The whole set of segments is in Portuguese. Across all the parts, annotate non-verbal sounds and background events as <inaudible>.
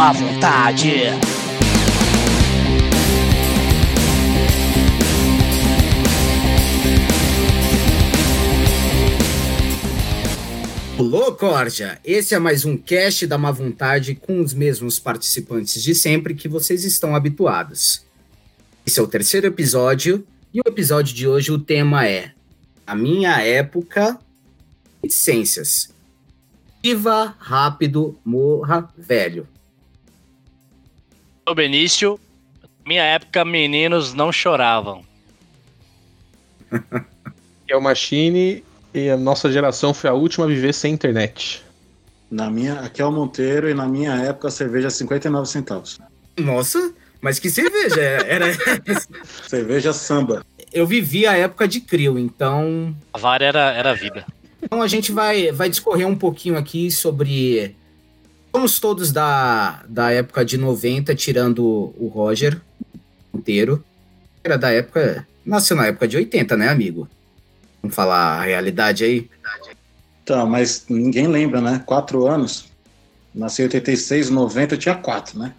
má vontade. Olô, Corja! Esse é mais um cast da Má Vontade com os mesmos participantes de sempre que vocês estão habituados. Esse é o terceiro episódio e o episódio de hoje o tema é A Minha Época Reticências. Viva rápido, morra velho. Sou Benício. Minha época, meninos não choravam. <laughs> É o Machine e a nossa geração foi a última a viver sem internet. Na minha, aqui é o Monteiro e na minha época a cerveja é 59 centavos. Nossa, mas que cerveja! Era. <laughs> cerveja samba. Eu vivi a época de Crio, então. A vara era, era vida. Então a gente vai, vai discorrer um pouquinho aqui sobre. Somos todos da, da época de 90, tirando o Roger inteiro. Era da época. Nasceu na época de 80, né, amigo? Vamos falar a realidade aí? Tá, mas ninguém lembra, né? Quatro anos. Nasci em 86, 90, eu tinha quatro, né?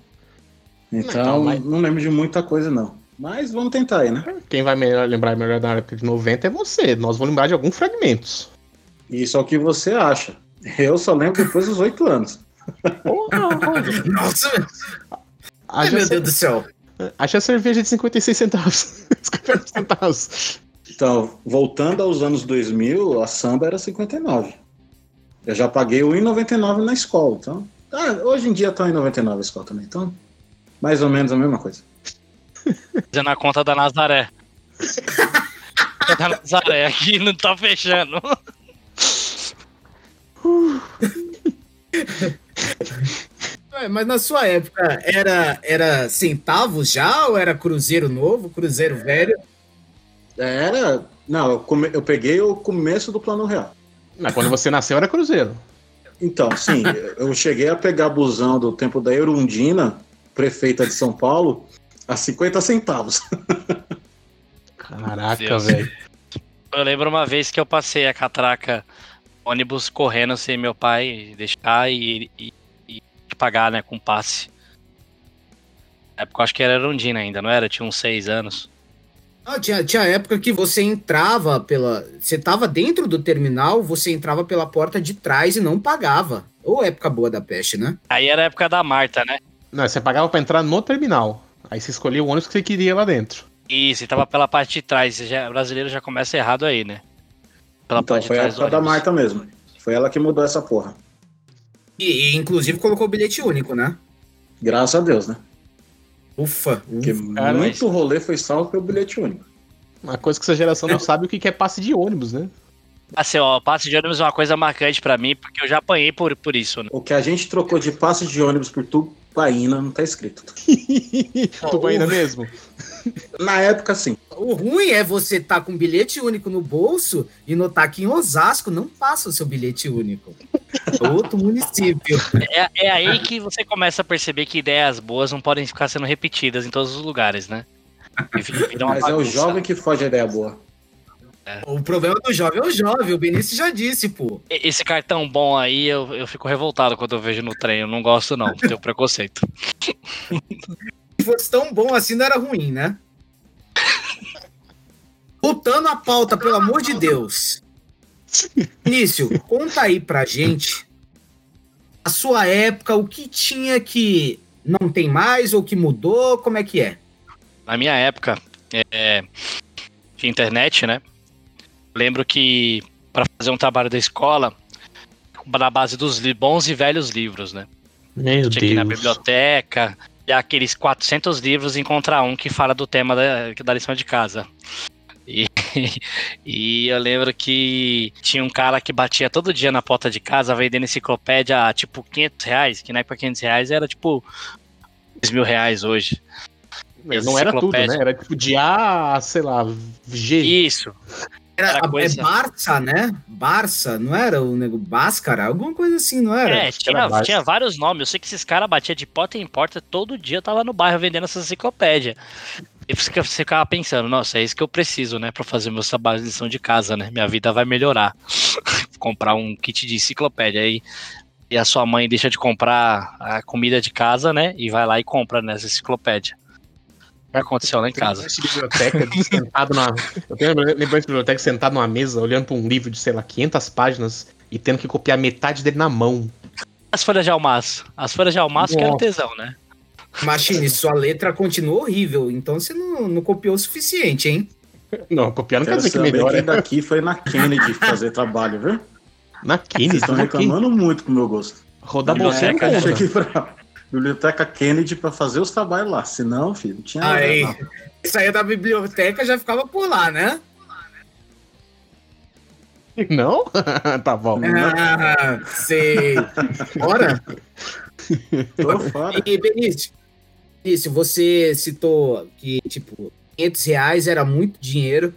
Então, não, mas... não lembro de muita coisa, não. Mas vamos tentar aí, né? Quem vai melhor, lembrar melhor da época de 90 é você. Nós vamos lembrar de alguns fragmentos. Isso é o que você acha. Eu só lembro depois dos oito anos. Nossa! Ai, meu Deus do céu. Acha a cerveja de 56 centavos. <laughs> 50 centavos. Então, voltando aos anos 2000, a samba era 59. Eu já paguei 1,99 na escola. Então, ah, hoje em dia está em 99 a escola também. Então, mais ou menos a mesma coisa. Fazendo a conta da Nazaré. da Nazaré aqui não tá fechando. <laughs> Mas na sua época era, era centavos já ou era cruzeiro novo, cruzeiro velho? Era. Não, eu, come, eu peguei o começo do plano real. Mas quando você nasceu era cruzeiro. Então, sim, eu cheguei a pegar busão do tempo da Erundina, prefeita de São Paulo, a 50 centavos. Caraca, velho. Eu lembro uma vez que eu passei a catraca ônibus correndo sem meu pai deixar e, e pagar, né, com passe. Na época eu acho que era Erundina ainda, não era? Tinha uns seis anos. Ah, tinha, tinha época que você entrava pela. Você tava dentro do terminal, você entrava pela porta de trás e não pagava. Ou época boa da peste, né? Aí era a época da Marta, né? Não, você pagava para entrar no terminal. Aí você escolhia o ônibus que você queria lá dentro. Isso, e tava pela parte de trás. Já, o brasileiro já começa errado aí, né? Pela então, parte foi de trás a época da Marta mesmo. Foi ela que mudou essa porra. E, e inclusive colocou o bilhete único, né? Graças a Deus, né? Ufa, Porque cara, muito mas... rolê foi salvo pelo bilhete único. Uma coisa que essa geração não sabe o que é passe de ônibus, né? Assim, ó, passe de ônibus é uma coisa marcante para mim, porque eu já apanhei por, por isso, né? O que a gente trocou de passe de ônibus por tubaína não tá escrito. <laughs> tubaína mesmo? Na época, sim. O ruim é você estar tá com bilhete único no bolso e notar que em Osasco não passa o seu bilhete único. <laughs> Outro município. É, é aí que você começa a perceber que ideias boas não podem ficar sendo repetidas em todos os lugares, né? Mas é o jovem que foge a ideia boa. É. O problema do jovem é o jovem, o Benício já disse, pô. Esse cartão bom aí, eu, eu fico revoltado quando eu vejo no trem. Eu não gosto, não. Tenho <laughs> preconceito. Se fosse tão bom assim, não era ruim, né? <laughs> Voltando à pauta, pelo amor de Deus. Início, conta aí pra gente a sua época, o que tinha que não tem mais ou que mudou, como é que é? Na minha época é, de internet, né? Lembro que para fazer um trabalho da escola, na base dos bons e velhos livros, né? Meu Tinha que ir na biblioteca, e aqueles 400 livros encontrar um que fala do tema da, da lição de casa. <laughs> E, eu lembro que tinha um cara que batia todo dia na porta de casa vendendo enciclopédia a tipo 500 reais, que na época 500 reais era tipo 2 mil reais hoje. Mas não era tudo, né? Era tipo de A, sei lá, G. Isso. Era, era coisa... é Barça, né? Barça, não era o nego Báscara? Alguma coisa assim, não era? É, tinha, tinha vários nomes. Eu sei que esses caras batiam de porta em porta todo dia, tava no bairro vendendo essa enciclopédia. Você ficava pensando, nossa, é isso que eu preciso, né, para fazer meu trabalho de lição de casa, né? Minha vida vai melhorar. <laughs> Comprar um kit de enciclopédia. Aí E a sua mãe deixa de comprar a comida de casa, né? E vai lá e compra nessa enciclopédia. O que aconteceu lá em casa? De biblioteca, sentado na. Eu tenho lembrança de biblioteca sentado numa mesa, olhando pra um livro de, sei lá, 500 páginas e tendo que copiar metade dele na mão. As folhas de almaço. As folhas de almaço que era tesão, né? Machine, sua letra continua horrível, então você não, não copiou o suficiente, hein? Não, copiar não quer dizer que quem daqui foi na Kennedy fazer trabalho, viu? Na Vocês Kennedy, estão aqui. reclamando muito pro meu gosto. Rodar Biblioteca, bolsinha né? não Deixa conta. aqui pra Biblioteca Kennedy pra fazer os trabalhos lá. Senão, filho, não tinha nada. Aí, não. saía da biblioteca já ficava por lá, né? Não? <laughs> tá bom. Ah, sei. Bora? Tô fora. E Benício, Benício, você citou que, tipo, 500 reais era muito dinheiro,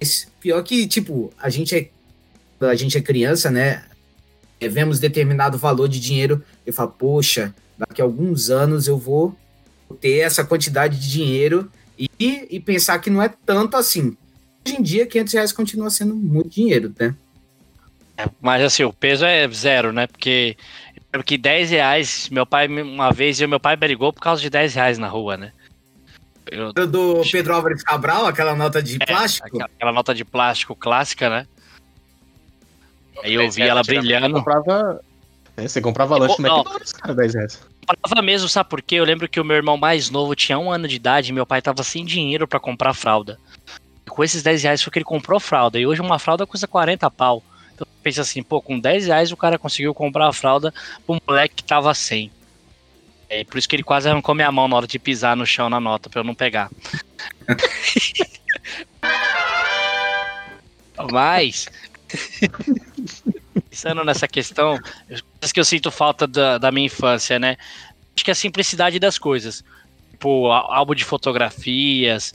mas pior que, tipo, a gente é, a gente é criança, né? É, Vemos determinado valor de dinheiro e fala, poxa, daqui a alguns anos eu vou ter essa quantidade de dinheiro e, e pensar que não é tanto assim. Hoje em dia, 500 reais continua sendo muito dinheiro, né? Mas assim, o peso é zero, né? Porque, porque 10 reais, meu pai, uma vez, e meu pai brigou por causa de 10 reais na rua, né? Eu, Do Pedro Álvares Cabral, aquela nota de plástico. aquela, aquela nota de plástico clássica, né? Aí eu vi ela brilhando. comprava. É, você comprava lanche no. McDonald's, cara, 10 reais. Comprava mesmo, sabe por quê? Eu lembro que o meu irmão mais novo tinha um ano de idade e meu pai tava sem dinheiro pra comprar fralda. E com esses 10 reais foi que ele comprou fralda. E hoje uma fralda custa 40 pau. Então pensa assim, pô, com 10 reais o cara conseguiu comprar a fralda pro moleque que tava sem. É por isso que ele quase arrancou minha mão na hora de pisar no chão na nota, pra eu não pegar. <laughs> Mas, pensando nessa questão, coisas que eu sinto falta da, da minha infância, né? Acho que é a simplicidade das coisas. Tipo, álbum de fotografias,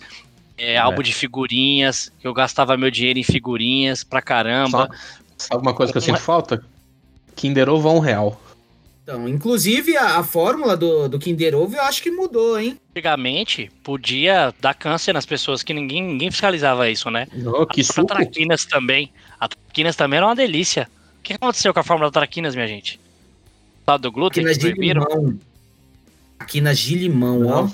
é, álbum de figurinhas, que eu gastava meu dinheiro em figurinhas pra caramba. Sabe uma coisa que eu sinto falta? Kinder Ovo a um real. Então, inclusive, a, a fórmula do, do Kinder Ovo eu acho que mudou, hein? Antigamente, podia dar câncer nas pessoas, que ninguém, ninguém fiscalizava isso, né? Oh, que A traquinas também. A traquinas também era uma delícia. O que aconteceu com a fórmula da traquinas, minha gente? Lá do glúten, Aquinas que de limão. Aquinas de limão, ó.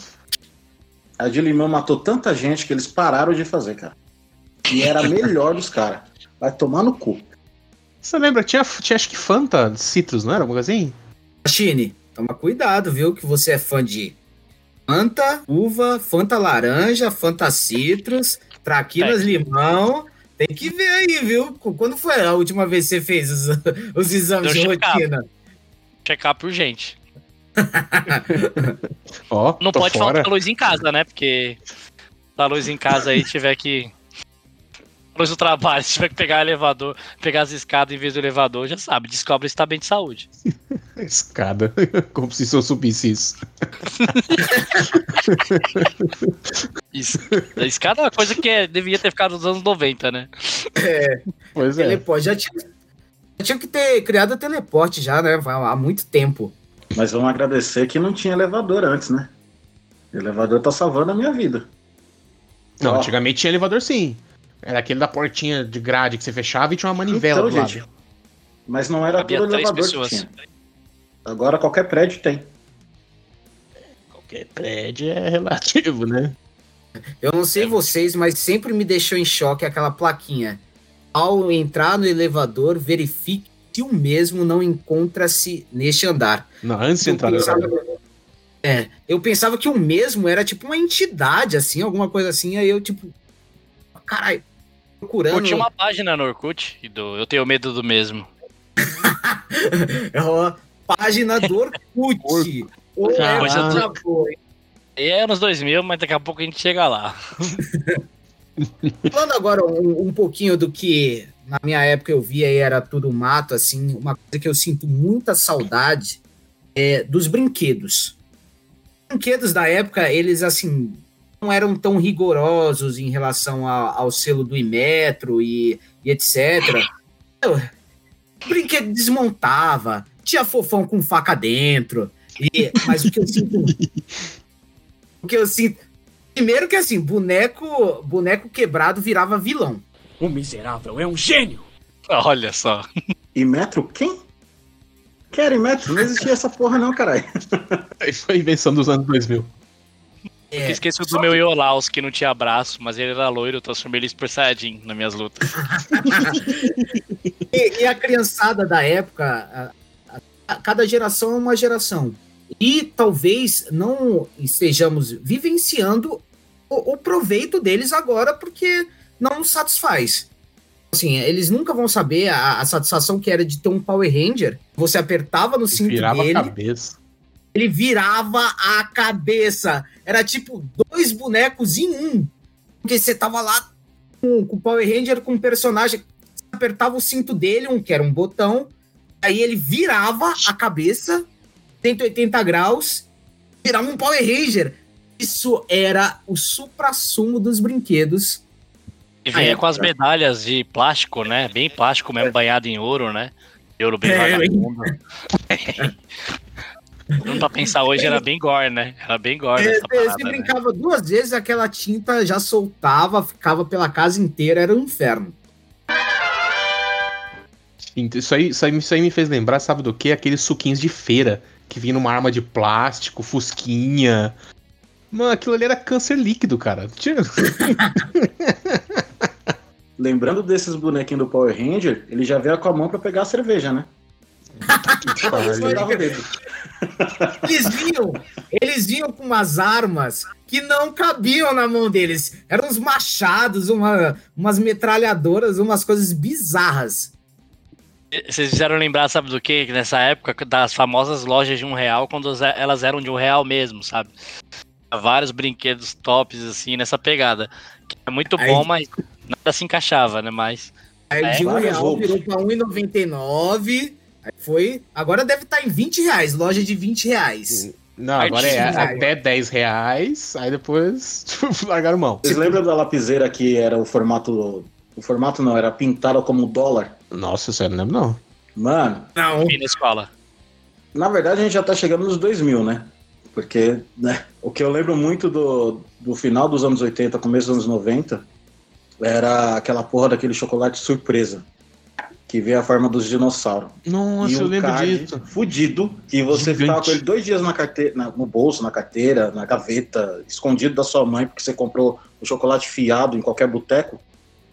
A de limão matou tanta gente que eles pararam de fazer, cara. E era a melhor dos caras. Vai tomar no cu. Você lembra? Tinha, tinha acho que Fanta de Citrus, não era? Alguma coisa assim? Chine, toma cuidado, viu? Que você é fã de Fanta, uva, Fanta laranja, Fanta citrus, traquinas limão. Tem que ver aí, viu? Quando foi a última vez que você fez os, <laughs> os exames Deu de check-up. rotina? Check-up urgente. <laughs> Ó, Não pode fora. faltar luz em casa, né? Porque da luz em casa aí tiver que. Luz do trabalho, <laughs> se tiver que pegar o elevador, pegar as escadas em vez do elevador, já sabe, descobre se tá bem de saúde. <laughs> Escada. <laughs> Como se eu subisse isso. Isso. A escada é uma coisa que é- devia ter ficado nos anos 90, né? Pois é. Teleporte. Já tinha, já tinha que ter criado o teleporte já, né? Há muito tempo. Mas vamos agradecer que não tinha elevador antes, né? O elevador tá salvando a minha vida. Não, Ó. antigamente tinha elevador sim. Era aquele da portinha de grade que você fechava e tinha uma manivela Então, do lado. gente, Mas não era Havia todo três elevador pessoas. que tinha. Agora qualquer prédio tem. Qualquer prédio é relativo, né? Eu não sei vocês, mas sempre me deixou em choque aquela plaquinha. Ao entrar no elevador, verifique se o mesmo não encontra-se neste andar. Não, antes de Eu entrar no pensava, elevador. é, eu pensava que o mesmo era tipo uma entidade, assim, alguma coisa assim. Aí eu, tipo, caralho, procurando. Curti uma página no Orkut do Eu Tenho Medo do Mesmo. <laughs> Ó, página do Orkut. Ô, Ah, é, coisa por do- favor. E é anos 2000, mas daqui a pouco a gente chega lá. <laughs> Falando agora um, um pouquinho do que na minha época eu via e era tudo mato, assim, uma coisa que eu sinto muita saudade é dos brinquedos. Os brinquedos da época, eles, assim, não eram tão rigorosos em relação a- ao selo do Imetro e, e etc. Eu- brinquedo desmontava, tinha fofão com faca dentro, e, mas o que eu sinto... <laughs> o que eu sinto Primeiro que assim, boneco, boneco quebrado virava vilão. O miserável é um gênio! Olha só. <laughs> E metro quem? Carry Match, não existia essa porra não, caralho. Aí foi a invenção dos anos 2000. Eu esqueci do meu Iolaus, que não tinha braço, mas ele era loiro, eu transformei ele em Super Saiyajin nas minhas lutas. <laughs> E, e a criançada da época, a- a- a- cada geração é uma geração. E talvez não estejamos vivenciando o, o proveito deles agora, porque não nos satisfaz. Assim, eles nunca vão saber a, a satisfação que era de ter um Power Ranger. Você apertava no cinto Virava a dele, cabeça. Ele virava a cabeça. Era tipo dois bonecos em um. Porque você tava lá com, com o Power Ranger com um personagem. Você apertava o cinto dele, um que era um botão. Aí ele virava a cabeça, 180 graus, virava um Power Ranger. Isso era o supra-sumo dos brinquedos. E vinha com as medalhas de plástico, né? Bem plástico mesmo, banhado em ouro, né? Ouro bem É, vagabundo. <laughs> Não pra pensar hoje, era bem gore, né? Era bem gore É, essa você parada, né? brincava duas vezes, aquela tinta já soltava, ficava pela casa inteira, era um inferno. Então, Isso aí, isso, aí, isso aí me fez lembrar, sabe do que? Aqueles suquinhos de feira que vinha numa arma de plástico, fusquinha. Mano, aquilo ali era câncer líquido, cara. <laughs> Lembrando desses bonequinhos do Power Ranger, ele já veio com a mão pra pegar a cerveja, né? <laughs> Eles vinham, eles vinham com umas armas que não cabiam na mão deles. Eram uns machados, uma, umas metralhadoras, umas coisas bizarras. Vocês fizeram lembrar, sabe do? Que nessa época das famosas lojas de um real, quando as- elas eram de um real mesmo, sabe? Vários brinquedos tops, assim, nessa pegada. Que é muito Aí- bom, mas nada se encaixava, né? Mas Aí É, de um real virou pra 1,99. Foi. Agora deve estar em 20 reais, loja de 20 reais. Não, agora é até 10 reais, aí depois <laughs> tipo, largaram mão. Vocês lembram da lapiseira que era o formato. O formato não, era pintada como dólar? Nossa, sério, não lembro não. Mano, Não. na escola. na verdade a gente já tá chegando nos 2000, né? Porque né, o que eu lembro muito do, do final dos anos 80, começo dos anos 90, era aquela porra daquele chocolate surpresa. Que veio a forma dos dinossauros. Nossa, e eu um lembro card disso. fudido, que você Gigante. ficava com ele dois dias na carteira, na- no bolso, na carteira, na gaveta, escondido da sua mãe, porque você comprou o chocolate fiado em qualquer boteco,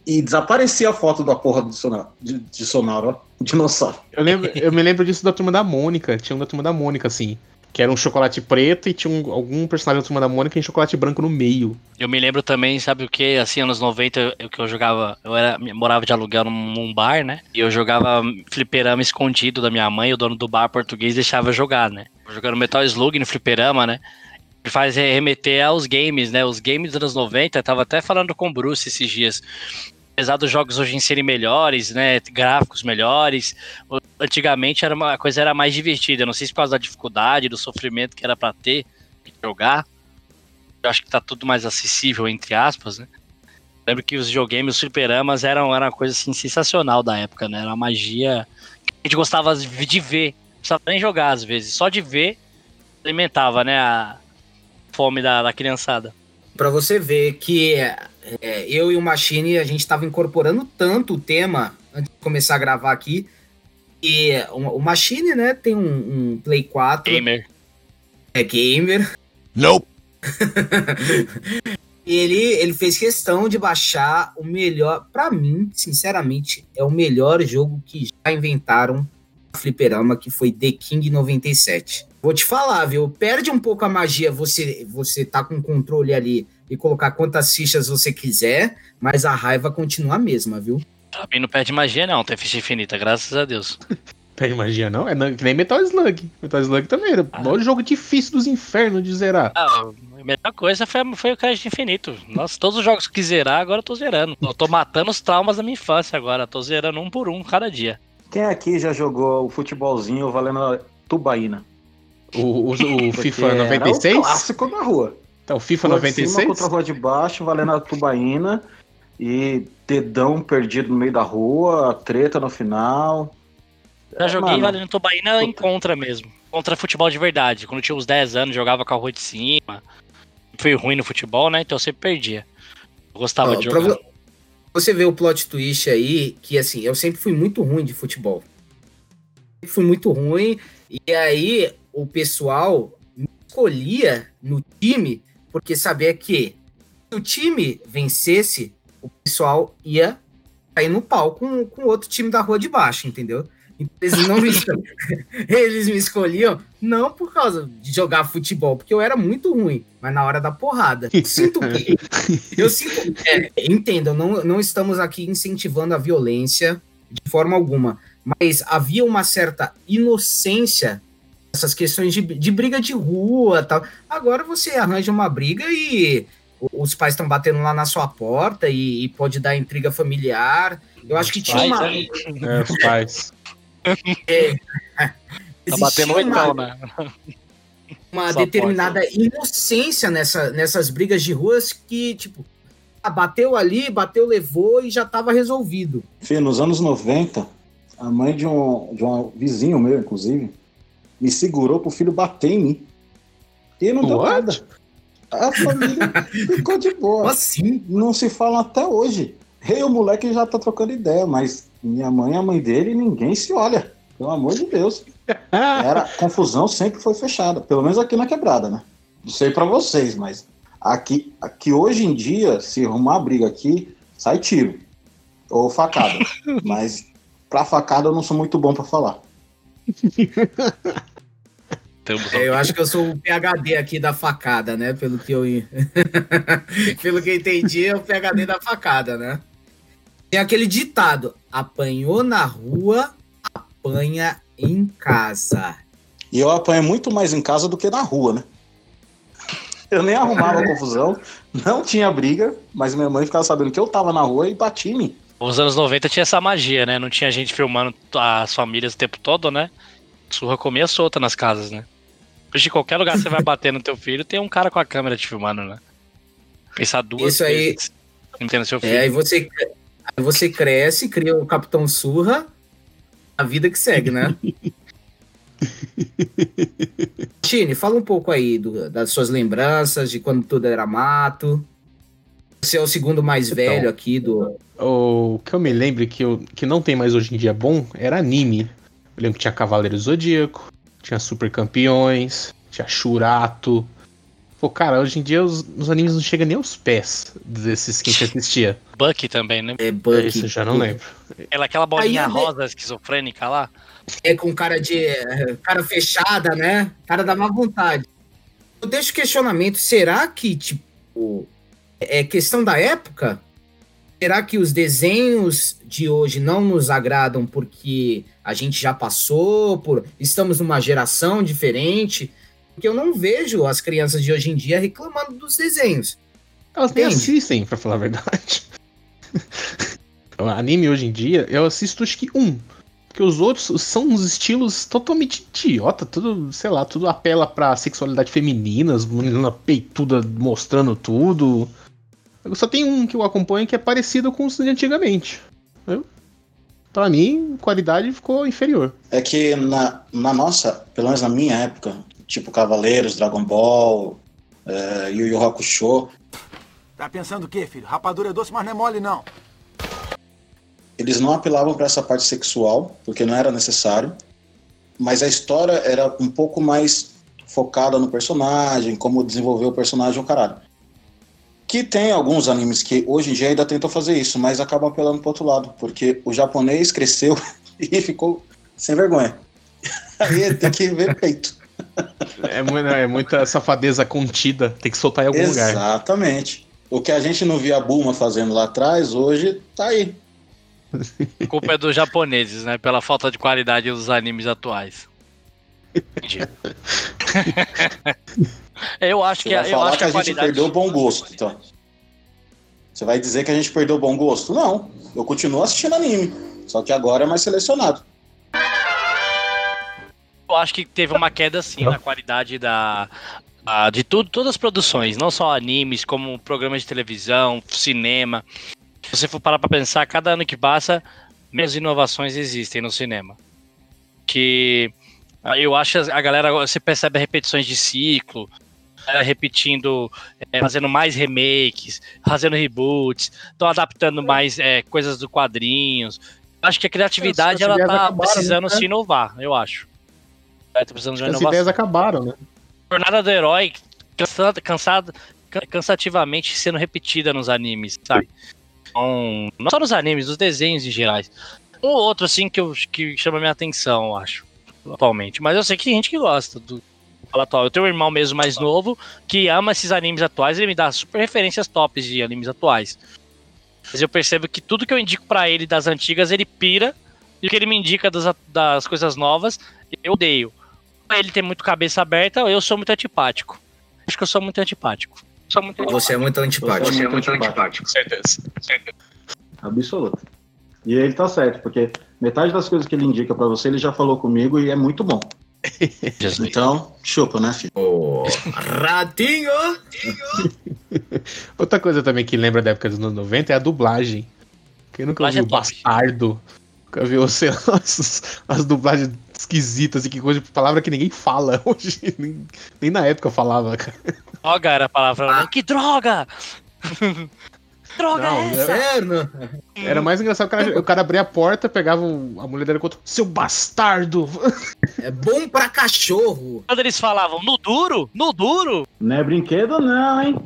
e desaparecia a foto da porra do sonoro, de, de sonoro, ó, dinossauro. Eu, lembro, eu me lembro disso da turma da Mônica. Tinha um da turma da Mônica, assim. Que era um chocolate preto e tinha um- algum personagem da turma da Mônica em chocolate branco no meio. Eu me lembro também, sabe o que? Assim, anos 90, eu, que eu jogava, eu era, morava de aluguel num, num bar, né? E eu jogava fliperama escondido da minha mãe, o dono do bar português deixava jogar, né? Jogando Metal Slug no fliperama, né? Faz remeter aos games, né? Os games dos anos 90, eu tava até falando com o Bruce esses dias. Apesar dos jogos hoje em serem melhores, né? Gráficos melhores, antigamente era uma, a coisa era mais divertida. Não sei se por causa da dificuldade, do sofrimento que era pra ter, jogar. Eu acho que tá tudo mais acessível, entre aspas, né? Lembro que os videogames, os fliperamas eram, era uma coisa assim, sensacional da época, né? Era uma magia que a gente gostava de ver. Precisava nem jogar às vezes, só de ver alimentava, né? A fome da, da criançada. Pra você ver que é, eu e o Machine, a gente tava incorporando tanto o tema antes de começar a gravar aqui. E o, o Machine, né, tem um, um Play 4, Gamer. é gamer. Nope. <laughs> E ele, ele fez questão de baixar o melhor. Pra mim, sinceramente, é o melhor jogo que já inventaram na Fliperama, que foi The King 97. Vou te falar, viu? Perde um pouco a magia você, você tá com o controle ali e colocar quantas fichas você quiser, mas a raiva continua a mesma, viu? Pra mim não perde magia, não. Tem ficha infinita, graças a Deus. <laughs> Perde magia, não? É que nem Metal Slug. Metal Slug também era Ah. o maior jogo difícil dos infernos de zerar. Ah, a melhor coisa foi, foi o crédito infinito. Nossa, todos os jogos que zerar, agora eu tô zerando. Eu tô matando os traumas da minha infância agora. Tô zerando um por um cada dia. Quem aqui já jogou o futebolzinho valendo a tubaína? O, o, o <laughs> FIFA era 96? o clássico na rua. Então, o FIFA Rua de cima 96? contra a rua de baixo, valendo a tubaína. E dedão perdido no meio da rua, treta no final. Já joguei mano, Valendo Tubaína em puta. contra mesmo. Contra futebol de verdade. Quando eu tinha uns 10 anos, jogava com a rua de cima. Fui ruim no futebol, né? Então eu sempre perdia. Eu gostava Ó, de jogar. vo- Você vê o plot twist aí, que assim, eu sempre fui muito ruim de futebol. fui muito ruim. E aí o pessoal me escolhia no time porque sabia que se o time vencesse, o pessoal ia cair no pau com, com outro time da rua de baixo, entendeu? Então, eles não me, <laughs> eles me escolhiam não por causa de jogar futebol, porque eu era muito ruim, mas na hora da porrada. Sinto que. <laughs> Eu sinto. É, entendam, não, não estamos aqui incentivando a violência de forma alguma, mas havia uma certa inocência essas questões de, de briga de rua tal. Agora você arranja uma briga e os pais estão batendo lá na sua porta e, e, pode dar intriga familiar. Eu acho que tinha uma. Né? É, os pais. É, <laughs> <laughs> tá batendo uma, né? Uma determinada pode. inocência nessa, nessas brigas de ruas que, tipo, ah, bateu ali, bateu, levou e já estava resolvido. Fê, nos anos 90, a mãe de um, de um vizinho meu, inclusive, me segurou pro filho bater em mim. E não What? deu nada. A família <laughs> ficou de boa. Assim? Não se falam até hoje. E o moleque já tá trocando ideia, mas minha mãe, a mãe dele, ninguém se olha. Pelo amor de Deus. <laughs> Era confusão sempre foi fechada. Pelo menos aqui na quebrada, né? Não sei para vocês, mas aqui, aqui hoje em dia, se arrumar briga aqui, sai tiro. Ou facada. <laughs> mas pra facada eu não sou muito bom para falar. É, eu acho que eu sou o PHD aqui da facada, né? Pelo que eu <laughs> pelo que eu entendi, é o PHD da facada, né? Tem aquele ditado: apanhou na rua, apanha em casa. E eu apanho muito mais em casa do que na rua, né? <laughs> Eu nem arrumava <laughs> confusão, não tinha briga, mas minha mãe ficava sabendo que eu tava na rua e batia em mim. Nos anos 90 tinha essa magia, né? Não tinha gente filmando as famílias o tempo todo, né? Surra comia solta nas casas, né? Hoje, qualquer lugar que você vai bater no teu filho, tem um cara com a câmera te filmando, né? Pensar duas Isso aí... Entendo seu filho. É, aí você, aí você cresce, cria o Capitão Surra, a vida que segue, né? <laughs> Chine, fala um pouco aí do, das suas lembranças, de quando tudo era mato. Você é o segundo mais então, velho aqui do. O que eu me lembro que, eu, que não tem mais hoje em dia bom era anime. Eu lembro que tinha Cavaleiro Zodíaco, tinha Super Campeões, tinha Shurato. Pô, cara, hoje em dia os, os animes não chegam nem aos pés desses que a gente assistia. <laughs> Bucky também, né? É, Bucky. Isso, já não lembro. Ela, aquela bolinha Aí, rosa esquizofrênica lá. É com cara de. cara fechada, né? Cara da má vontade. Eu deixo o questionamento: será que, tipo, é questão da época? Será que os desenhos de hoje não nos agradam porque a gente já passou por. Estamos numa geração diferente? Porque eu não vejo as crianças de hoje em dia reclamando dos desenhos. Elas nem assistem, pra falar a verdade. <laughs> o anime hoje em dia, eu assisto acho que um. Porque os outros são uns estilos totalmente idiota, tudo, sei lá, tudo apela pra sexualidade feminina, as meninas peituda mostrando tudo. Só tem um que eu acompanho que é parecido com os de antigamente. Viu? Pra mim, qualidade ficou inferior. É que na, na nossa, pelo menos na minha época, tipo Cavaleiros, Dragon Ball, é, Yu Yu Hakusho. Tá pensando o quê, filho? Rapadura é doce, mas não é mole, não. Eles não apelavam para essa parte sexual, porque não era necessário. Mas a história era um pouco mais focada no personagem, como desenvolver o personagem, o caralho. Que tem alguns animes que hoje em dia ainda tentam fazer isso, mas acabam apelando pro outro lado, porque o japonês cresceu <laughs> e ficou sem vergonha. <laughs> Aí tem que ver peito. É, é muita safadeza contida, tem que soltar em algum Exatamente. lugar. Exatamente. O que a gente não via a Bulma fazendo lá atrás, hoje tá aí. A culpa é dos japoneses, né? Pela falta de qualidade dos animes atuais. Entendi. <laughs> Eu acho Você que, vai eu falar acho que a, a gente perdeu o bom gosto, então. Você vai dizer que a gente perdeu o bom gosto? Não. Eu continuo assistindo anime. Só que agora é mais selecionado. Eu acho que teve uma queda sim na qualidade da, de tudo, todas as produções, não só animes, como programas de televisão, cinema. Se você for parar pra pensar, cada ano que passa, menos inovações existem no cinema. Que eu acho a galera, você percebe repetições de ciclo, repetindo, é, fazendo mais remakes, fazendo reboots, estão adaptando mais é, coisas do quadrinhos. Acho que a criatividade ela tá acabaram, precisando né? se inovar, eu acho. É, tá precisando de uma As ideias acabaram, né? jornada do herói cansada, cansada, can- cansativamente sendo repetida nos animes, sabe? Então, não só nos animes, nos desenhos em gerais. Um ou outro, assim, que, eu, que chama minha atenção, eu acho, atualmente. Mas eu sei que tem gente que gosta do fala atual. Eu tenho um irmão mesmo mais novo que ama esses animes atuais e ele me dá super referências tops de animes atuais. Mas eu percebo que tudo que eu indico pra ele das antigas, ele pira. E o que ele me indica das, das coisas novas, eu odeio. Ele tem muito cabeça aberta, eu sou muito antipático. Acho que eu sou muito antipático. Sou muito Você é muito antipático. Você é muito antipático. certeza. Absoluto. E ele tá certo, porque metade das coisas que ele indica pra você, ele já falou comigo e é muito bom. <laughs> Então, chupa, né, filho? Ô, ratinho! Outra coisa também que lembra da época dos anos 90 é a dublagem. Quem nunca Dublagem ouviu é. Bastardo? Nunca viu, <laughs> sei lá, as, as dublagens esquisitas e que coisa palavra que ninguém fala <laughs> hoje. Nem, nem na época eu falava, cara. Droga era a palavra. né? Ah. Que droga! Droga Não, é essa? Inferno! Era mais engraçado que o cara, o cara abria a porta, pegava um- a mulher dele contra seu bastardo! É bom pra cachorro. Quando eles falavam no duro, no duro. Não é brinquedo, não, hein?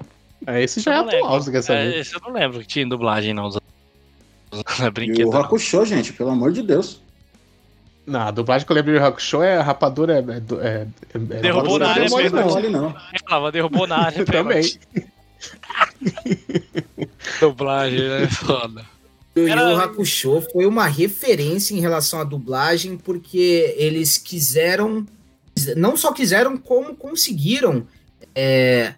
É, esse já é eu não atual, lembro. você quer saber? É, esse eu não lembro que tinha em dublagem, não. Os- <laughs> E Brinquedo. o não. Hakusho, gente, pelo amor de Deus. Não, a dublagem que eu lembro de Hakusho é a rapadura é. é, é, é Derrubou na área não é não <laughs> não. não. Falava, derrubou na área. <laughs> Também. Dublagem, né? <laughs> Foda. O Yu Hakusho foi uma referência em relação à dublagem, porque eles quiseram, não só quiseram, como conseguiram. É,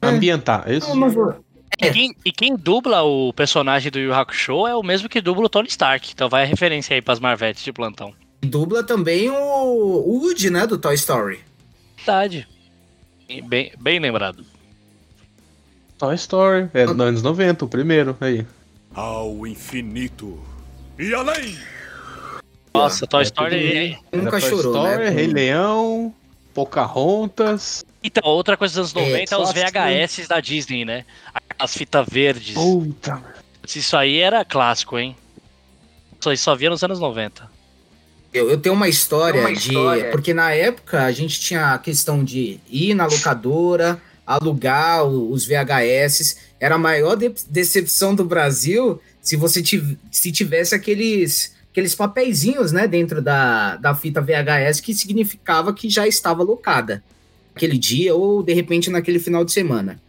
Ambientar. Isso. não, não vou- E quem, e quem dubla o personagem do Yu Hakusho é o mesmo que dubla o Tony Stark. Então vai a referência aí pras Marvetes de plantão. dubla também o, o Woody, né, do Toy Story. Verdade. Bem, bem lembrado. Toy Story. É dos anos 90, o primeiro. Aí. Ao infinito e além. Nossa, Toy é Story. Era Nunca Toy chorou, Story, né? Rei Leão, Pocahontas. Então, outra coisa dos anos 90 é, os só assim. VHS da Disney, né? As fitas verdes. Puta. Isso aí era clássico, hein? Isso aí só via nos anos 90. Eu, eu tenho uma história Uma de. história. Porque na época a gente tinha a questão de ir na locadora, alugar os VHS. Era a maior de- decepção do Brasil se você se tivesse aqueles, aqueles papeizinhos né, dentro da, da fita VHS que significava que já estava locada aquele dia ou de repente naquele final de semana.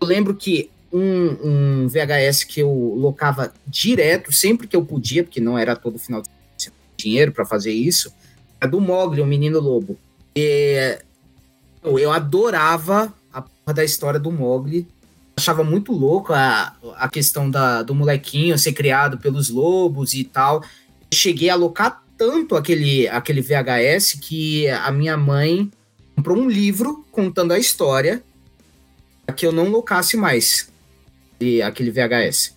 Eu lembro que um, um VHS que eu locava direto, sempre que eu podia, porque não era todo final de dinheiro para fazer isso, é do Mogli, o Menino Lobo. E, eu, adorava da história do Mogli. Achava muito louco a, a questão da, do molequinho ser criado pelos lobos e tal. Cheguei a alocar tanto aquele, aquele VHS que a minha mãe comprou um livro contando a história para que eu não locasse mais de aquele VHS.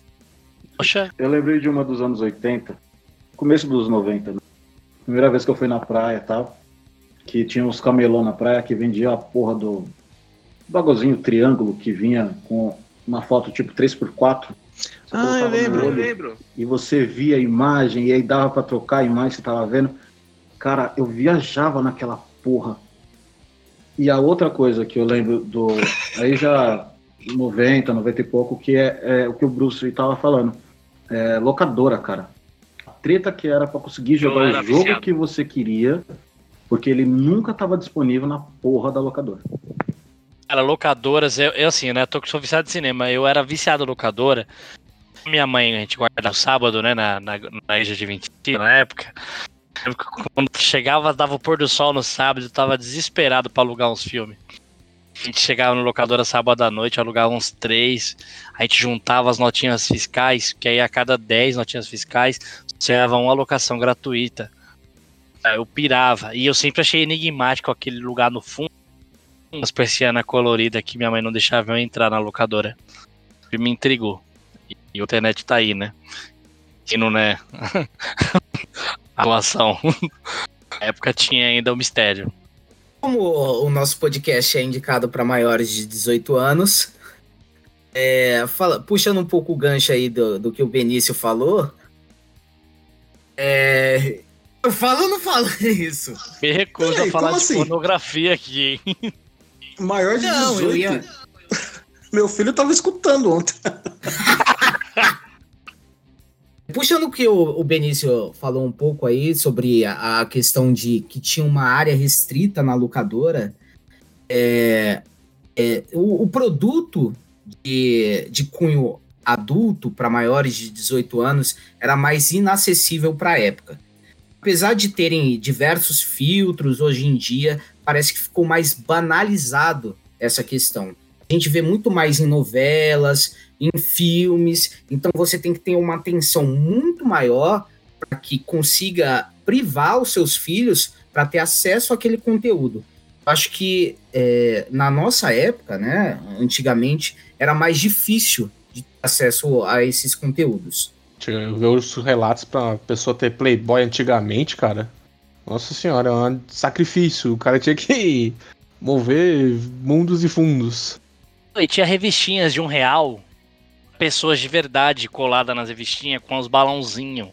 Poxa, Eu lembrei de uma dos anos 80, começo dos 90, né? Primeira vez que eu fui na praia e tal, que tinha uns camelô na praia que vendia a porra do bagozinho triângulo que vinha com uma foto tipo 3x4. Você Ah, eu lembro, eu lembro. E você via a imagem e aí dava pra trocar a imagem que você tava vendo. Cara, eu viajava naquela porra. E a outra coisa que eu lembro do. Aí já 90, 90 e pouco, que é, é o que o Bruce tava falando. É, locadora, cara. A treta que era pra conseguir jogar o jogo viciado. que você queria, porque ele nunca tava disponível na porra da locadora. Cara, locadoras, eu, eu assim, né? Tô, sou viciado de cinema. Eu era viciado locadora. Minha mãe, a gente guarda o sábado, né? Na, na, na de 20 na época. Quando chegava, dava o pôr do sol no sábado, eu tava desesperado pra alugar uns filmes. A gente chegava no locadora sábado à noite, alugava uns três. A gente juntava as notinhas fiscais, que aí a cada 10 notinhas fiscais, você leva uma locação gratuita. Eu pirava. E eu sempre achei enigmático aquele lugar no fundo umas persianas coloridas que minha mãe não deixava eu entrar na locadora. E me intrigou. E, e o internet tá aí, né? E não é. A relação. Na época tinha ainda o mistério. Como o nosso podcast é indicado para maiores de 18 anos, é, fala- puxando um pouco o gancho aí do, do que o Benício falou, É. Eu falo ou não falo <laughs> isso? Me recuso Peraí, a falar de assim? pornografia aqui. hein? Maior de Não, 18. eu ia. <laughs> Meu filho tava escutando ontem. <laughs> Puxando o que o, o Benício falou um pouco aí sobre a, a questão de que tinha uma área restrita na locadora, é, é, o, o produto de, de cunho adulto para maiores de 18 anos era mais inacessível para a época. Apesar de terem diversos filtros hoje em dia, parece que ficou mais banalizado essa questão. A gente vê muito mais em novelas, em filmes, então você tem que ter uma atenção muito maior para que consiga privar os seus filhos para ter acesso àquele conteúdo. Acho que é, na nossa época, né, antigamente, era mais difícil de ter acesso a esses conteúdos. Eu ver os relatos pra pessoa ter Playboy antigamente, cara. Nossa senhora, é um sacrifício. O cara tinha que <laughs> mover mundos e fundos. E tinha revistinhas de um real, pessoas de verdade coladas nas revistinhas com os balãozinhos.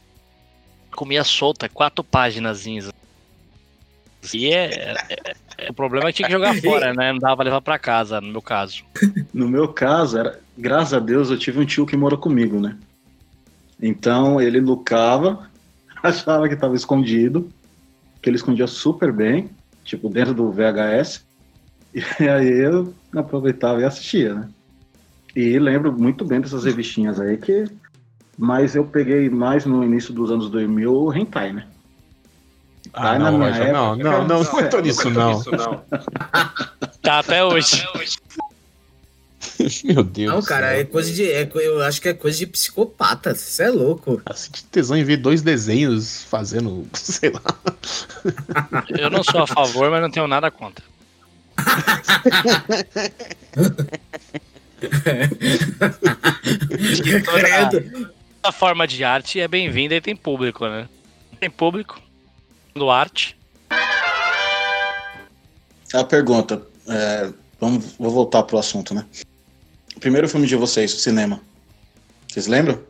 Comia solta, quatro páginas. E é, é- é- o problema é que tinha que jogar <laughs> fora, né? Não dava pra levar pra casa, no meu caso. No meu caso, era, graças a Deus, eu tive um tio que mora comigo, né? Então ele lucava, <laughs> achava que estava escondido, que ele escondia super bem, tipo dentro do VHS. E aí eu aproveitava e assistia, né? E lembro muito bem dessas revistinhas aí que. Mas eu peguei mais no início dos anos 2000 o Hentai, né? Ah, Aí na não, minha Roger, não, época, não, não, cara, não entrou nisso, não. <laughs> Tá até hoje. <laughs> Meu Deus. Não, cara, céu. é coisa de. é eu acho que é coisa de psicopata. Você é louco. Assim, de tesão em ver dois desenhos fazendo, <laughs> sei lá. Eu não sou a favor, mas não tenho nada contra. <laughs> Credo. A forma de arte é bem-vinda e tem público, né? Tem público do arte. A pergunta, é, vamos, vou voltar pro assunto, né? Primeiro filme de vocês, cinema. Vocês lembram?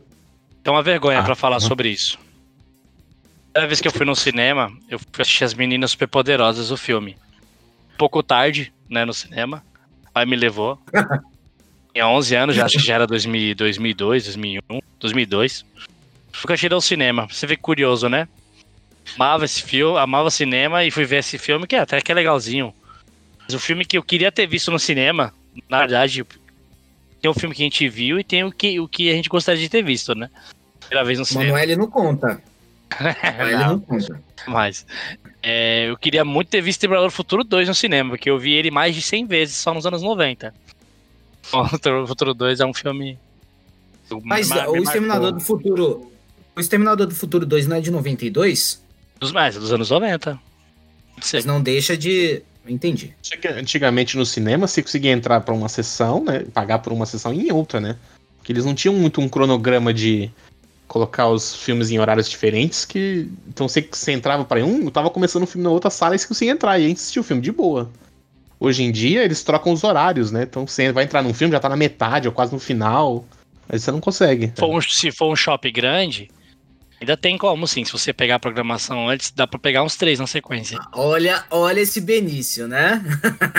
Tem uma vergonha Ah, pra falar uhum. sobre isso. A primeira vez que eu fui no cinema, eu fui assistir As Meninas Superpoderosas, o filme. Pouco tarde, né, no cinema. Aí me levou. <laughs> Tinha 11 anos, já acho que já era 2000, 2002, 2001, 2002. Fui tirei ao cinema. Você vê que curioso, né? Amava esse filme, amava cinema e fui ver esse filme, que até que é legalzinho. Mas o filme que eu queria ter visto no cinema, na verdade, tem um filme que a gente viu e tem o que, o que a gente gostaria de ter visto, né? Primeira vez no cinema. Manoel não conta. <laughs> Manoel Não, não conta. mas é, eu queria muito ter visto Terminador do Futuro 2 no cinema, porque eu vi ele mais de 100 vezes só nos anos 90. <laughs> O Terminador do Futuro 2 é um filme. Mas o Exterminador do Futuro. O Exterminador do Futuro 2 não é de 92? Dos mais, dos anos 90. Mas não deixa de. Entendi. Antigamente no cinema você conseguia entrar pra uma sessão, né? Pagar por uma sessão e em outra, né? Porque eles não tinham muito um cronograma de colocar os filmes em horários diferentes. que Então você, você entrava pra um, tava começando um filme na outra sala e você conseguia entrar e aí assistir o filme de boa. Hoje em dia eles trocam os horários, né? Então você vai entrar num filme, já tá na metade ou quase no final. Aí você não consegue. Se for um- se for um shopping grande, ainda tem como sim. Se você pegar a programação antes, dá pra pegar uns três na sequência. Olha, olha esse Benício, né?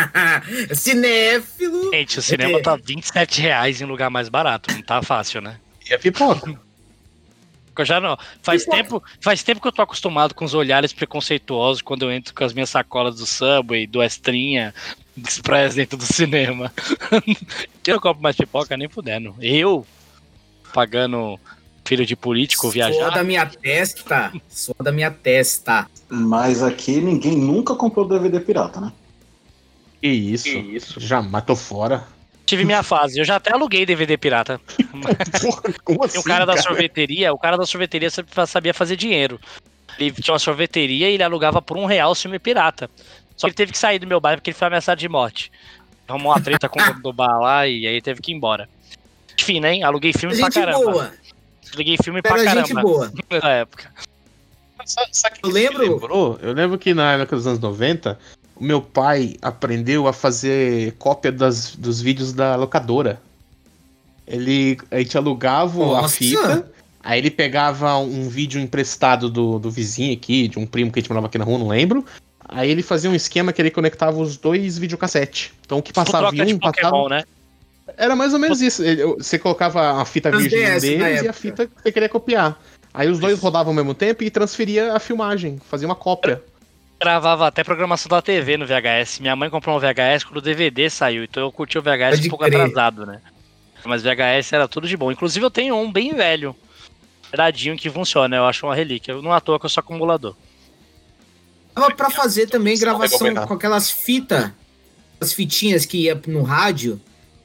<laughs> Cinéfilo. Gente, o cinema tá 27 reais em lugar mais barato. Não tá fácil, né? E a pipoca. <laughs> Eu já não. Faz Pipoca. tempo, faz tempo que eu tô acostumado com os olhares preconceituosos quando eu entro com as minhas sacolas do Subway, do Estrinha, do Express dentro do cinema. que <laughs> eu não compro mais pipoca nem fudendo. Eu, pagando filho de político, Só viajar. da minha testa. Só da minha testa. Mas aqui ninguém nunca comprou DVD pirata, né? Que isso. Já matou fora. Tive minha fase. Eu já até aluguei DVD pirata. Porra, <laughs> como assim? E o cara da sorveteria, o cara da sorveteria sabia fazer dinheiro. Ele tinha uma sorveteria e ele alugava por um real o filme pirata. Só que ele teve que sair do meu bairro porque ele foi ameaçado de morte. Arrumou uma treta com o dono do bar lá e aí teve que ir embora. Enfim, né? Aluguei filme pra Gente caramba. boa. Aluguei filme pra Era caramba. gente boa. <laughs> Na época. O que Eu lembro- lembrou? Eu lembro que na época dos anos 90, o meu pai aprendeu a fazer cópia das, dos vídeos da locadora. Ele, a gente alugava a Nossa! fita, Aí ele pegava um vídeo emprestado do, do vizinho aqui, de um primo que a gente morava aqui na rua, não lembro. Aí ele fazia um esquema que ele conectava os dois videocassetes. Então o que Tipo passava troca em um. Pokémon, né? Era mais ou menos isso. Ele- Você colocava a fita virgem DS deles e a fita que você queria copiar. Aí os dois rodavam ao mesmo tempo e transferia a filmagem, fazia uma cópia. Gravava até programação da TV no VHS. Minha mãe comprou um VHS quando o DVD saiu, então eu curti o VHS Pode um pouco crer. atrasado, né? Mas VHS era tudo de bom. Inclusive eu tenho um bem velho, radinho que funciona, eu acho uma relíquia. Não à toa que eu sou acumulador. Dava pra fazer também gravação com aquelas fitas, as fitinhas que ia no rádio.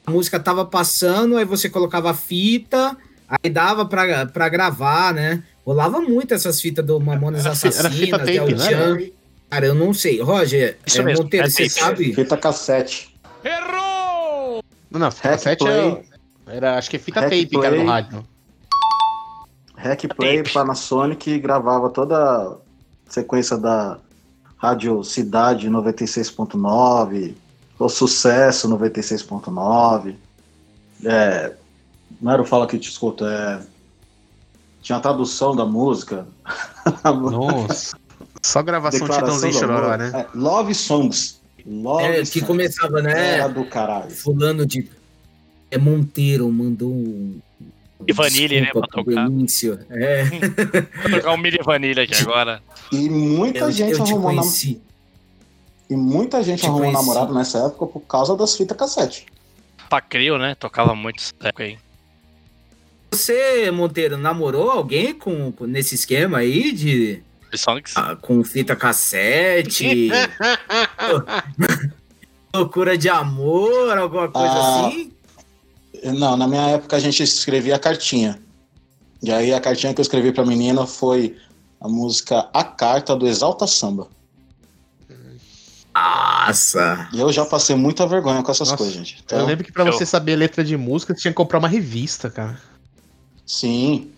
A música tava passando, aí você colocava a fita, aí dava pra, pra gravar, né? Rolava muito essas fitas do Mamonas Era fi- era Assassinas, fita tape, né? Cara, eu não sei. Roger, Isso é, mesmo, Monteiro, é você tape. sabe? Fita cassete. Não, não, fita Hack cassete play. era, era. Acho que é fita Hack tape que era no play. rádio. Hack Play Tape. Panasonic gravava toda a sequência da Rádio Cidade 96.9, o Sucesso 96.9. É, não era o Fala Que Te Escuto, é, tinha a tradução da música. <laughs> Nossa. Só gravação Titãozinho do Chororó, né? É, Love Songs. Love É, que Songs. começava, né? Era do caralho. Fulano de. É Monteiro, mandou um. E Vanille, né, pra tocar. Benício. É, Vou tocar um Milli Vanilla aqui <laughs> agora. E muita eu, gente eu arrumou. E muita gente Te arrumou conheci. namorado nessa época por causa das fitas cassete. Pacrio, né? Tocava muito essa época aí. Você, Monteiro, namorou alguém com, com- nesse esquema aí de Songs. ah, com fita cassete, <laughs> loucura de amor, alguma coisa Ah, assim? Não, na minha época a gente escrevia cartinha. E aí a cartinha que eu escrevi pra menina foi a música A Carta do Exalta Samba. Nossa! E eu já passei muita vergonha com essas Nossa, coisas, gente. Eu Então, lembro que pra eu- você saber letra de música, você tinha que comprar uma revista, cara. sim.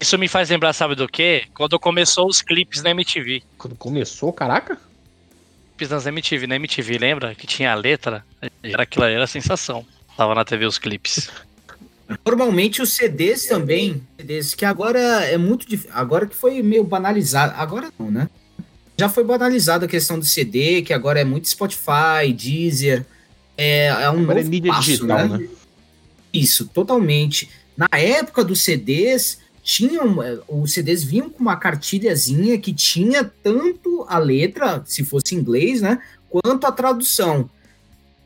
Isso me faz lembrar, sabe do quê? Quando começou os clipes na MTV. Quando começou, caraca. Clipes nas MTV, na MTV, lembra? Que tinha a letra? Era aquilo aí, era a sensação. Tava na TV os clipes. <laughs> Normalmente os CDs também, CDs que agora é muito difícil, agora que foi meio banalizado, agora não, né? Já foi banalizada a questão do CD, que agora é muito Spotify, Deezer, é, é um Agora é novo mídia passo, digital, né? né? Isso, totalmente. Na época dos CDs, tinham, eh, os CDs vinham com uma cartilhazinha que tinha tanto a letra, se fosse em inglês, né, quanto a tradução.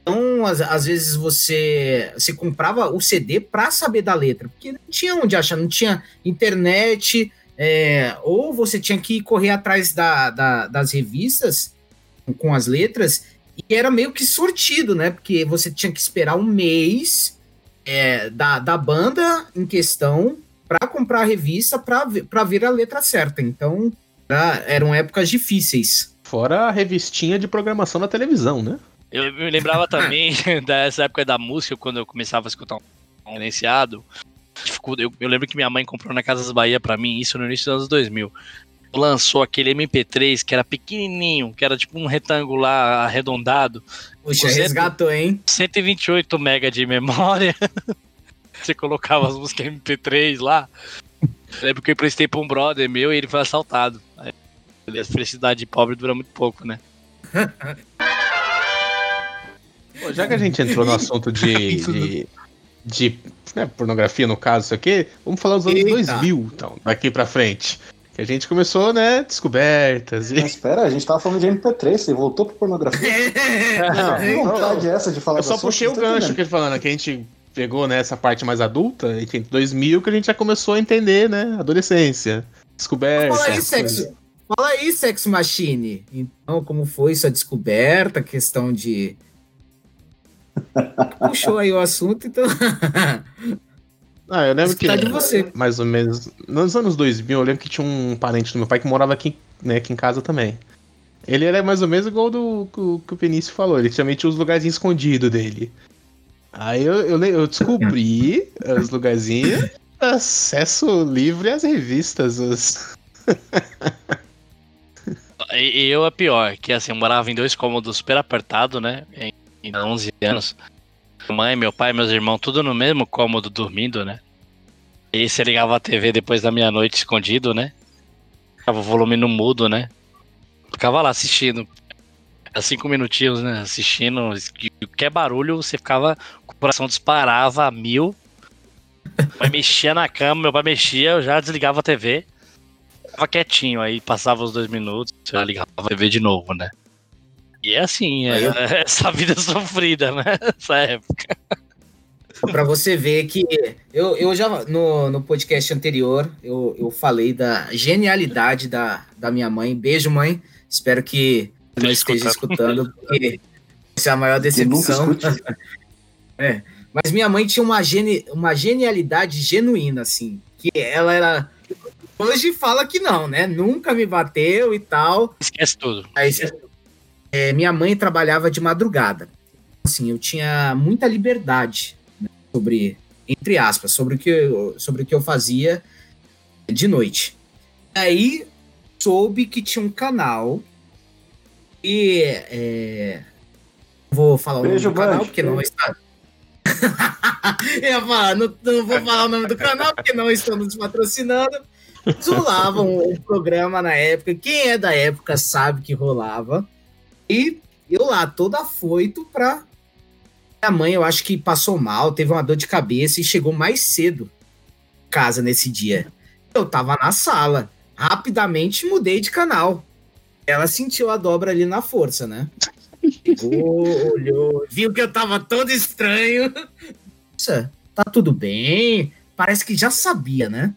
Então, às, às vezes você, você comprava o CD para saber da letra, porque não tinha onde achar, não tinha internet, é, ou você tinha que correr atrás da, da- das revistas com as letras, e era meio que sortido, né? Porque você tinha que esperar um mês é, da, da banda em questão para comprar a revista para ver, pra ver a letra certa. Então, era- eram épocas difíceis. Fora a revistinha de programação na televisão, né? Eu me lembrava também <laughs> dessa época da música, quando eu começava a escutar um silenciado. Tipo, Eu, eu lembro que minha mãe comprou na Casas Bahia pra mim, isso no início dos anos 2000. Lançou aquele MP3 que era pequenininho, que era tipo um retangular arredondado, Puxa, Você- resgatou, hein? 128 MB de memória. <laughs> Você colocava as músicas MP3 lá. Eu lembro que eu emprestei pra um brother meu e ele foi assaltado. Aí, A felicidade de pobre dura muito pouco, né? <laughs> Pô, já que a gente entrou no assunto de. <laughs> de, de, né, pornografia, no caso, isso aqui, vamos falar dos anos Eita. 2000, então, daqui pra frente. Que a gente começou, né? Descobertas e. Mas espera, a gente tava falando de MP3, você voltou pra pornografia. <laughs> Não, Que vontade é essa de falar Eu só puxei o Tá gancho que ele falando, que a gente pegou né, essa parte mais adulta, e tem 2000 que a gente já começou a entender, né? Adolescência, descoberta. Fala aí, sexo. Fala aí, Sex Machine. Então, como foi sua descoberta, questão de. Puxou aí o assunto, então. Ah, eu lembro que. Tá de você. Mais ou menos. Nos anos 2000, eu lembro que tinha um parente do meu pai que morava aqui, né, aqui em casa também. Ele era mais ou menos igual do que o- que o Vinícius falou. Ele também tinha os lugarzinhos escondidos dele. Aí eu, eu, eu descobri <laughs> os lugarzinhos. Acesso livre às revistas. os- <laughs> eu é pior, que assim, eu morava em dois cômodos super apertado, né? Em, em 11 anos. Mãe, meu pai, meus irmãos, tudo no mesmo cômodo dormindo, né? E você ligava a TV depois da meia-noite escondido, né? Ficava o volume no mudo, né? Ficava lá assistindo. Era cinco minutinhos, né? Assistindo. Qualquer barulho, você ficava. O coração disparava a mil. Meu mexia na cama, meu pai mexia, eu já desligava a TV. Ficava quietinho, aí passava os dois minutos, eu ligava a TV de novo, né? E é assim, é, eu... <laughs> essa vida sofrida, né? <laughs> Essa época. Para você ver que eu, eu já no, no podcast anterior eu, eu falei da genialidade da, da minha mãe. Beijo, mãe. Espero que não esteja escutando, porque essa é a maior decepção. <laughs> é. Mas minha mãe tinha uma, geni, uma genialidade genuína, assim. Que ela era. Hoje fala que não, né? Nunca me bateu e tal. Esquece tudo. Aí, é, minha mãe trabalhava de madrugada. Assim, eu tinha muita liberdade sobre, entre aspas, sobre o que eu, sobre o que eu fazia de noite. Aí soube que tinha um canal e é, vou falar o Beijo, nome do canal porque não está. <laughs> eu ia falar, não, não, vou falar o nome do canal porque não estamos patrocinando. Rolava um, um programa na época. Quem é da época sabe que rolava. E eu lá, todo afoito pra minha mãe, eu acho que passou mal, teve uma dor de cabeça e chegou mais cedo em casa nesse dia. Eu tava na sala. Rapidamente mudei de canal. Ela sentiu a dobra ali na força, né? Chegou, <laughs> olhou, viu que eu tava todo estranho. Nossa, tá tudo bem? Parece que já sabia, né?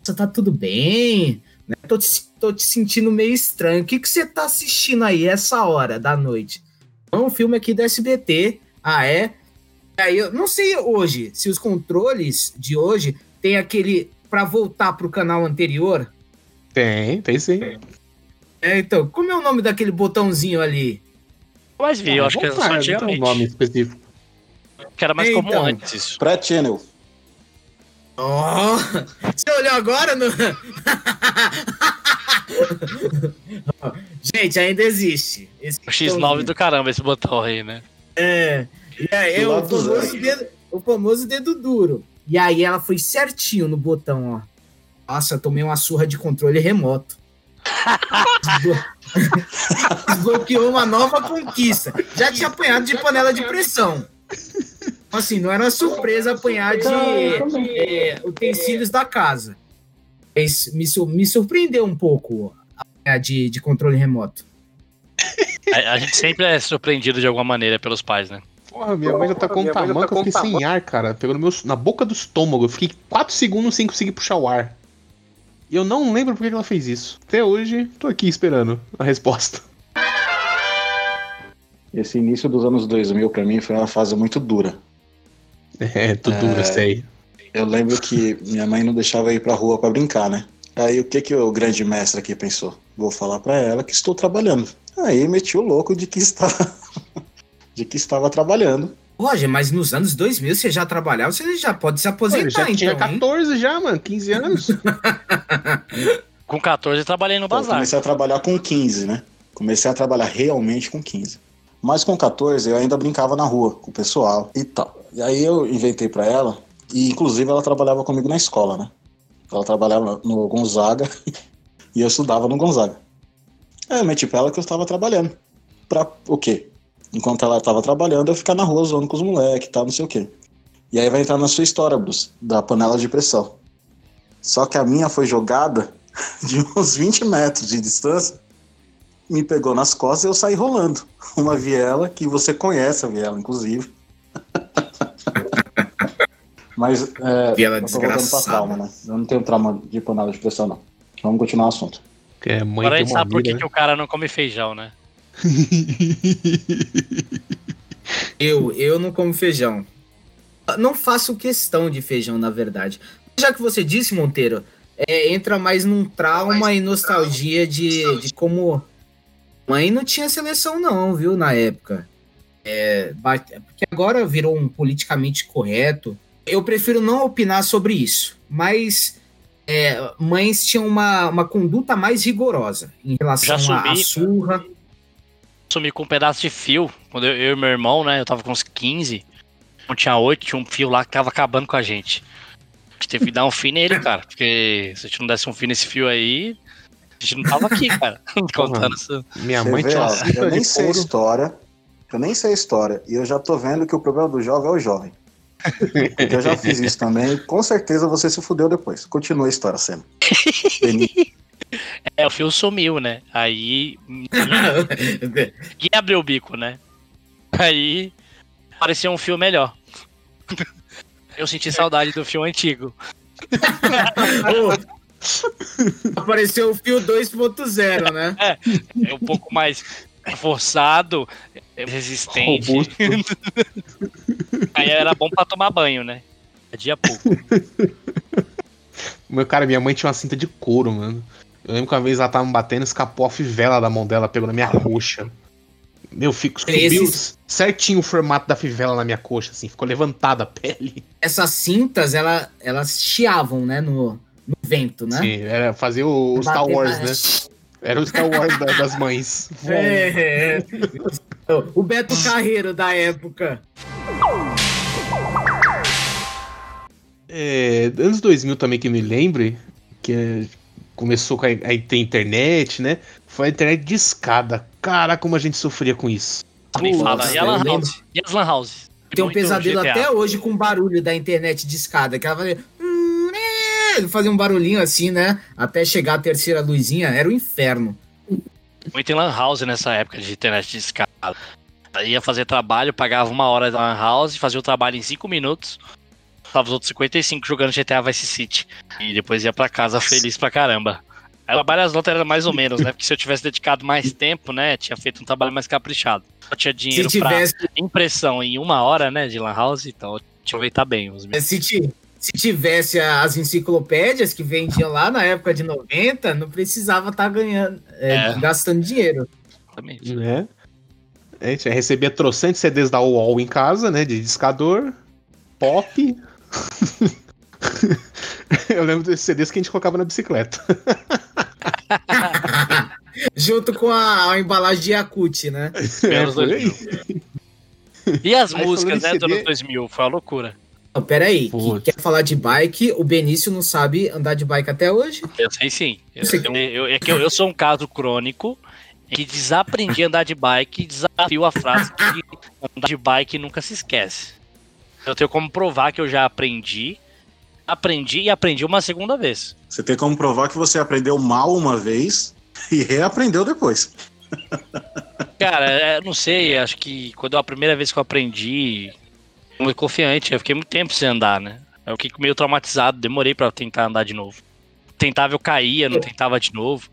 Nossa, tá tudo bem? Né? Tô, te, tô te sentindo meio estranho. O que, que você tá assistindo aí essa hora da noite? É um filme aqui do SBT ah, é? Aí eu não sei hoje se os controles de hoje tem aquele para voltar pro canal anterior. Tem, tem sim. É, então, como é o nome daquele botãozinho ali? Mas vi, eu acho que é só antigamente. um nome específico. Que era mais Então. comum antes. Pré-channel. Oh, você olhou agora no. Gente, ainda existe. Esse O X9 botãozinho. do caramba, esse botão aí, né? É. E aí, Do o lado do famoso, dedo, o famoso dedo duro. E aí ela foi certinho no botão, ó. Nossa, eu tomei uma surra de controle remoto. Desblo- <laughs> Desbloqueou uma nova conquista. Já tinha apanhado de panela de pressão. Assim, não era surpresa apanhar de é, utensílios da casa. Mas me, me surpreendeu um pouco apanhar de, de controle remoto. A, a gente sempre é surpreendido de alguma maneira pelos pais, né? Porra, minha mãe já tá com um tamanho que eu fiquei sem ar, cara. Pegou no meu, na boca do estômago. Eu fiquei 4 segundos sem conseguir puxar o ar. E eu não lembro por que que ela fez isso. Até hoje, tô aqui esperando a resposta. Esse início dos anos 2000 pra mim foi uma fase muito dura. <laughs> É, tudo É. eu sei. Eu lembro que minha mãe não deixava eu ir pra rua pra brincar, né? Aí o que que o grande mestre aqui pensou? Vou falar pra ela que estou trabalhando. Aí meti o louco de que estava <laughs> de que estava trabalhando. Roger, mas nos anos 2000 você já trabalhava, você já pode se aposentar, já tinha então, hein? 14 já, mano. 15 anos. <laughs> Com 14 eu trabalhei no Então, eu bazar. comecei a trabalhar com 15, né? Comecei a trabalhar realmente com 15. Mas com 14 eu ainda brincava na rua com o pessoal e tal. E aí eu inventei pra ela, e inclusive ela trabalhava comigo na escola, né? Ela trabalhava no Gonzaga <laughs> e eu estudava no Gonzaga. Aí eu meti pra ela que eu estava trabalhando. Pra o quê? Enquanto ela estava trabalhando, eu ficar na rua zoando com os moleques e tal, não sei o quê. E aí vai entrar na sua história, Bruce, da panela de pressão. Só que a minha foi jogada <laughs> de uns 20 metros de distância, me pegou nas costas e eu saí rolando. <laughs> Uma viela que você conhece a viela, inclusive. <laughs> Mas é, Viela eu tô voltando pra desgraçada. trauma, né? Eu não tenho trauma de panela de pressão, não. Vamos continuar o assunto. É, mãe Agora a gente sabe por que, vida, que o cara não come feijão, né? <laughs> Eu, eu não como feijão. Não faço questão de feijão, na verdade. Já que você disse, Monteiro, é, entra mais num trauma e nostalgia de, de como. Mãe não tinha seleção, não, viu, na época. É, bate- porque agora virou um politicamente correto. Eu prefiro não opinar sobre isso, mas é, mães tinham uma, uma conduta mais rigorosa em relação à subi. surra. Sumi com um pedaço de fio. Quando eu, eu e meu irmão, né? Eu tava com uns 15. Não tinha 8, tinha um fio lá que tava acabando com a gente. gente teve que dar um fim nele, <laughs> cara. Porque se a gente não desse um fim nesse fio aí, a gente não tava aqui, cara. <laughs> Contando isso. Minha Você mãe vê, tinha uma eu nem sei a couro. história. Eu nem sei a história. E eu já tô vendo que o problema do jovem é o jovem. <laughs> Porque eu já fiz isso também. Com certeza você se fudeu depois. Continua a história, Sena. Beni- <laughs> É, o fio sumiu, né? Aí. Ninguém abriu o bico, né? Aí. Parecia um fio melhor. Eu senti saudade do fio antigo. Ô, Apareceu o fio 2.0, né? É um pouco mais forçado, é resistente. Robusto. Aí era bom pra tomar banho, né? Dia pouco. Meu cara, minha mãe tinha uma cinta de couro, mano. Eu lembro que uma vez ela tava me batendo, escapou a fivela da mão dela, pegou na minha coxa. Meu, fico, subiu Esses- certinho o formato da fivela na minha coxa, assim, ficou levantada a pele. Essas cintas, ela, elas chiavam, né? No, no vento, né? Sim, era fazer o, o Star Wars, na- né? Era o Star Wars da- das mães. <laughs> É, é. O Beto Carreiro da época. É, anos 2000 também que eu me lembre, que é, começou com a, a ter internet, né? Foi a internet de escada. Cara, como a gente sofria com isso. Nem fala. E a eu Lan. House? E as Lan House? Tem um pesadelo GTA. até hoje com o barulho da internet de escada, que ela fazia. "Hum, é", Ele fazia um barulhinho assim, né? Até chegar a terceira luzinha, era o inferno. Muito em Lan House nessa época de internet de escada. Aí Ia fazer trabalho, pagava uma hora da Lan House, fazia o trabalho em 5 minutos. Tava os outros 55 jogando GTA Vice City. E depois ia pra casa feliz pra caramba. O trabalho as notas era mais ou menos, né? Porque se eu tivesse dedicado mais tempo, né? Tinha feito um trabalho mais caprichado. Eu tinha dinheiro Se tivesse, pra impressão em uma hora, né? De Lan House, então eu tinha que aproveitar bem os meus. se, ti- se tivesse as enciclopédias que vendiam lá na época de 90, não precisava estar ganhando, é, É. gastando dinheiro. Exatamente. Né? A gente recebia trocentos CDs da UOL em casa, né? De discador, pop. <laughs> Eu lembro desses CDs que a gente colocava na bicicleta. <laughs> Junto com a, a embalagem de Yakut, né? É, Anos por aí. 2000. E as Aí, músicas, né, em dos anos CD 2000? Foi uma loucura. Não, peraí, que quer falar de bike, o Benício não sabe andar de bike até hoje. Eu sei sim. Eu, eu- eu- é que eu, eu sou um caso crônico que desaprendi a andar de bike e desafio a frase que andar de bike nunca se esquece. Eu tenho como provar que eu já aprendi, aprendi e aprendi uma segunda vez. Você tem como provar que você aprendeu mal uma vez e reaprendeu depois. Cara, é, não sei, acho que quando a primeira vez que eu aprendi, eu fui confiante, eu fiquei muito tempo sem andar, né? Eu fiquei meio traumatizado, demorei pra tentar andar de novo. Tentava, eu caía, não tentava de novo.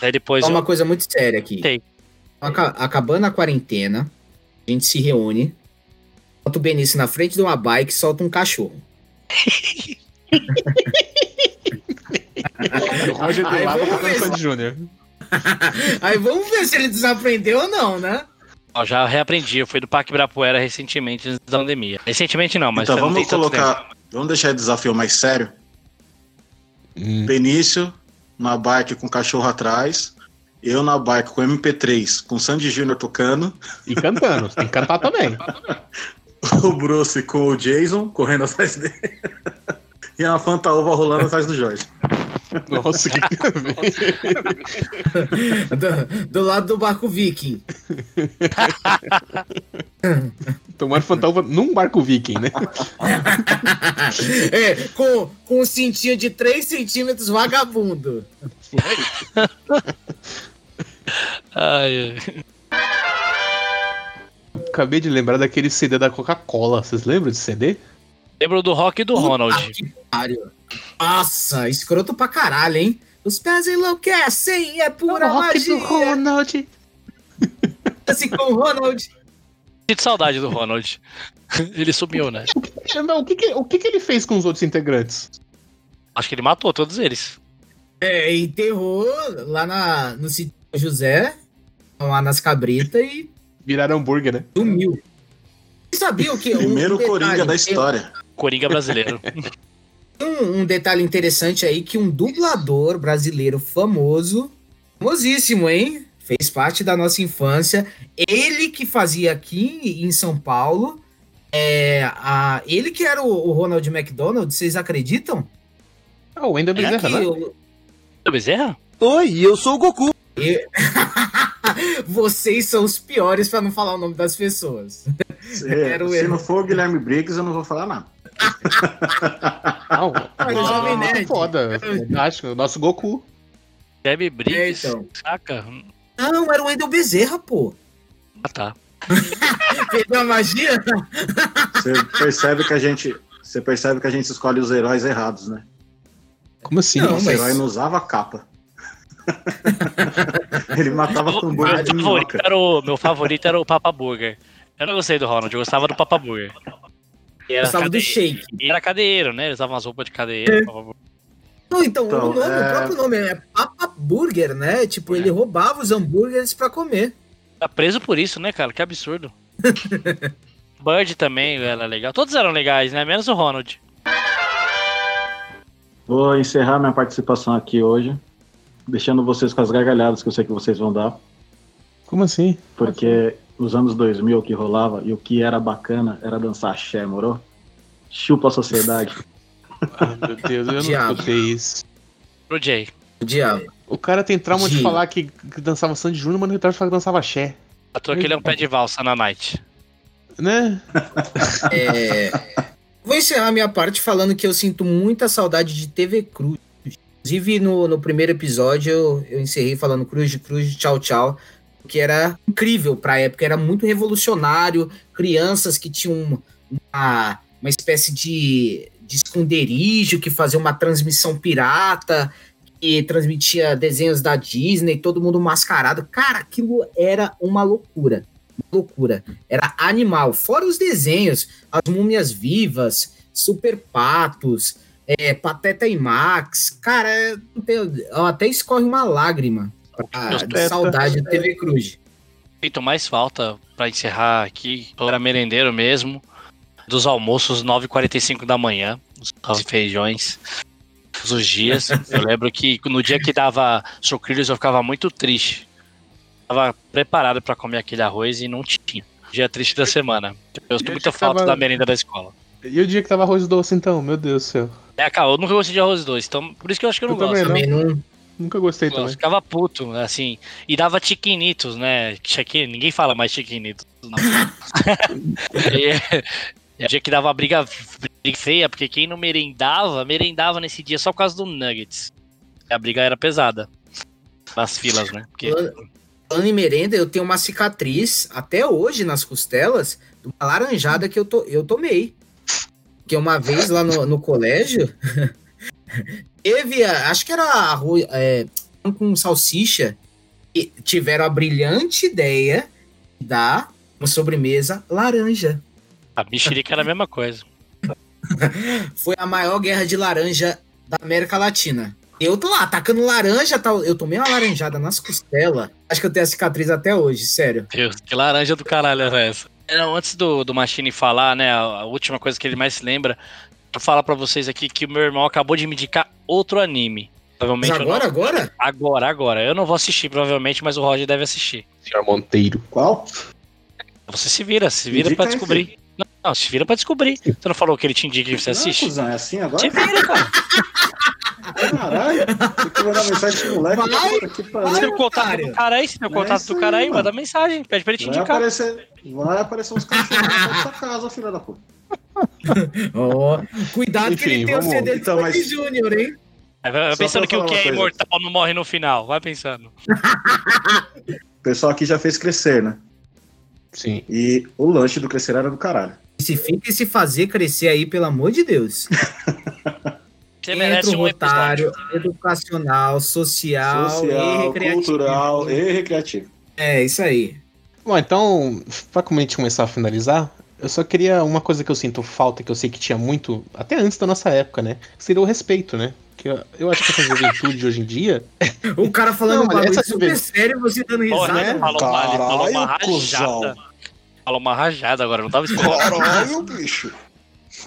Aí depois Só eu uma coisa muito séria aqui. Tem. Aca- Acabando a quarentena, a gente se reúne, bota o Benício na frente de uma bike e solta um cachorro. Júnior. <laughs> Aí vamos ver se ele desaprendeu ou não, né? Ó, já reaprendi, eu fui do Parque Ibirapuera recentemente, antes da pandemia. Recentemente não, mas então vamos colocar. Vamos deixar o desafio mais sério. Hum. Benício na bike com o cachorro atrás. Eu na bike com MP3, com Sandy Júnior tocando. E cantando, tem que cantar também. <laughs> O Bruce com o Jason correndo atrás dele. <laughs> E a Fantaúva rolando atrás do Jorge. Nossa, que <laughs> Do, do lado do barco viking. Tomando fantasma num barco viking, né? <laughs> É, com, com um cintinho de 3 centímetros vagabundo. Ai, ai. Acabei de lembrar daquele CD da Coca-Cola. Vocês lembram desse CD? Lembro do rock e do Ronald. Puta que pariu. Nossa, escroto pra caralho, hein? Os pés enlouquecem, é pura magia. Ronald. <laughs> Assim com o Ronald. Sinto saudade do Ronald. Ele sumiu, né? Não, o que, que- o que, que ele fez com os outros integrantes? Acho que ele matou todos eles. É, enterrou lá na, no sítio José, lá nas cabritas e Viraram hambúrguer, né? sumiu. Vocês sabiam que. um Primeiro detalhe, Coringa da história. Coringa brasileiro. <laughs> Um, um detalhe interessante aí que um dublador brasileiro famoso, famosíssimo, hein? Fez parte da nossa infância. Ele que fazia aqui em São Paulo, É, a, ele que era o, o Ronald McDonald, vocês acreditam? Ah, o Wendel É Bezerra, né? o- Do Bezerra? Oi, eu sou o Goku. e- <laughs> vocês são os piores pra não falar o nome das pessoas. Se, <laughs> Era o se não for o Guilherme Briggs, eu não vou falar nada. Não, o Jovem muito Nerd. foda. Fantástico. O nosso Goku. Debbie Briggs? É, então. Saca? Não, era o Wendel Bezerra, pô. Ah, tá. Perdeu a magia? Você percebe que a gente. Você percebe que a gente escolhe os heróis errados, né? Como assim? Não, mas- herói não usava capa. <laughs> Ele matava com bolha de favorito o, meu favorito era o Papa Burger. Eu não gostei do Ronald, eu gostava do Papa Burger. E era, Gostava do cade... shake. e era cadeiro, né? Ele usava umas roupas de cadeiro. Burger. Não, então, Então, o, nome, é- o próprio nome é Papa Burger, né? Tipo, ele roubava os hambúrgueres pra comer. Tá preso por isso, né, cara? Que absurdo. <laughs> Bird também era legal. Todos eram legais, né? Menos o Ronald. Vou encerrar minha participação aqui hoje, deixando vocês com as gargalhadas que eu sei que vocês vão dar, Como assim? porque os anos 2000 que rolava e o que era bacana era dançar axé, moro? Chupa a sociedade. <laughs> Ai, meu Deus, eu não Diabo. escutei isso. Pro Jay. O diabo. O cara tem trauma de Gi. falar que, que dançava Sandy Júnior, mas não tem trauma de falar que dançava axé. A toa que ele é um pé de valsa na night. Né? É, Vou encerrar minha parte falando que eu sinto muita saudade de TV Cruz. Inclusive, no, no primeiro episódio, eu, eu encerrei falando Cruz de Cruz, tchau, tchau. Que era incrível pra época, era muito revolucionário. Crianças que tinham uma, uma espécie de, de esconderijo, que fazia uma transmissão pirata, que transmitia desenhos da Disney, todo mundo mascarado. Cara, aquilo era uma loucura. Uma loucura. Era animal. Fora os desenhos, as múmias vivas, super patos, é, Pateta e Max. Cara, ó, até escorre uma lágrima pra- Pateta. saudade do TV Cruz. Feito mais falta pra encerrar aqui. Eu era merendeiro mesmo. Dos almoços 9h45 da manhã. Os feijões. Todos os dias. <laughs> Eu lembro que no dia que dava sucrilhos eu ficava muito triste. Tava preparado pra comer aquele arroz e não tinha. Dia triste da semana. Eu sinto Eu muita falta tava- da merenda da escola. E o dia que tava arroz doce, então? Meu Deus do céu. É, cara, eu nunca gostei de arroz doce, então por isso que eu acho que eu não Eu também gosto. não. Também não. Nunca gostei Eu também. ficava puto, assim. E dava chiquinitos, né? Chiqui, ninguém fala mais chiquinitos. Não. <laughs> o dia que dava briga, briga feia, porque quem não merendava, merendava nesse dia só por causa do Nuggets. A briga era pesada. Nas filas, né? Porque Falando em merenda, eu tenho uma cicatriz até hoje nas costelas, de uma laranjada que eu, to, eu tomei. Que uma vez lá no, no colégio, <laughs> teve, acho que era arroz é, com salsicha, e tiveram a brilhante ideia de dar uma sobremesa laranja. a mexerica era a mesma coisa. <laughs> Foi a maior guerra de laranja da América Latina. Eu tô lá atacando laranja, tal. eu tomei uma laranjada nas costelas. Acho que eu tenho a cicatriz até hoje, sério. Deus, que laranja do caralho era essa? Não, antes do, do Machine falar, né? A, a última coisa que ele mais se lembra, eu falar pra vocês aqui que o meu irmão acabou de me indicar outro anime. Mas Provavelmente eu não- agora, agora? Agora, agora. Eu não vou assistir, provavelmente, mas o Roger deve assistir. Senhor Monteiro. Qual? Você se vira, se vira Indica pra descobrir. Não, não, se vira pra descobrir. Você não falou que ele te indica que você Não, assiste? cuzão, é assim agora? Se vira, cara. Caralho, tem que mandar mensagem pro moleque. Vai, que pariu. Se tem o contato otário. do cara aí, se tem o é contato isso do cara aí, aí, manda mano. mensagem. Pede pra ele te Vai indicar. aparecer, vai aparecer uns cachorros na sua casa, filha da puta. <laughs> Ó, cuidado que Enfim, ele tem o CD então, do mas- Sandy Júnior, hein? Vai- Só pensando que o que é coisa. imortal não morre no final. Vai pensando. <laughs> O pessoal aqui já fez crescer, né? Sim. E o lanche do crescer era do caralho. Se fica e se fazer crescer aí, pelo amor de Deus. <laughs> Você merece Centro um episódio. Rotário, educacional, social, e Social, recreativo. cultural e recreativo. É, isso aí. Bom, então, pra como a gente começar a finalizar, eu só queria uma coisa que eu sinto falta, que eu sei que tinha muito, até antes da nossa época, né? Que seria o respeito, né? Que eu, eu acho que essa juventude hoje em dia. <laughs> O cara falando Não, um bagulho super vez- sério, você dando Porra, risada. né? Falou uma, falou uma rajada. Falou uma rajada agora, não tava esperando. Caralho, bicho.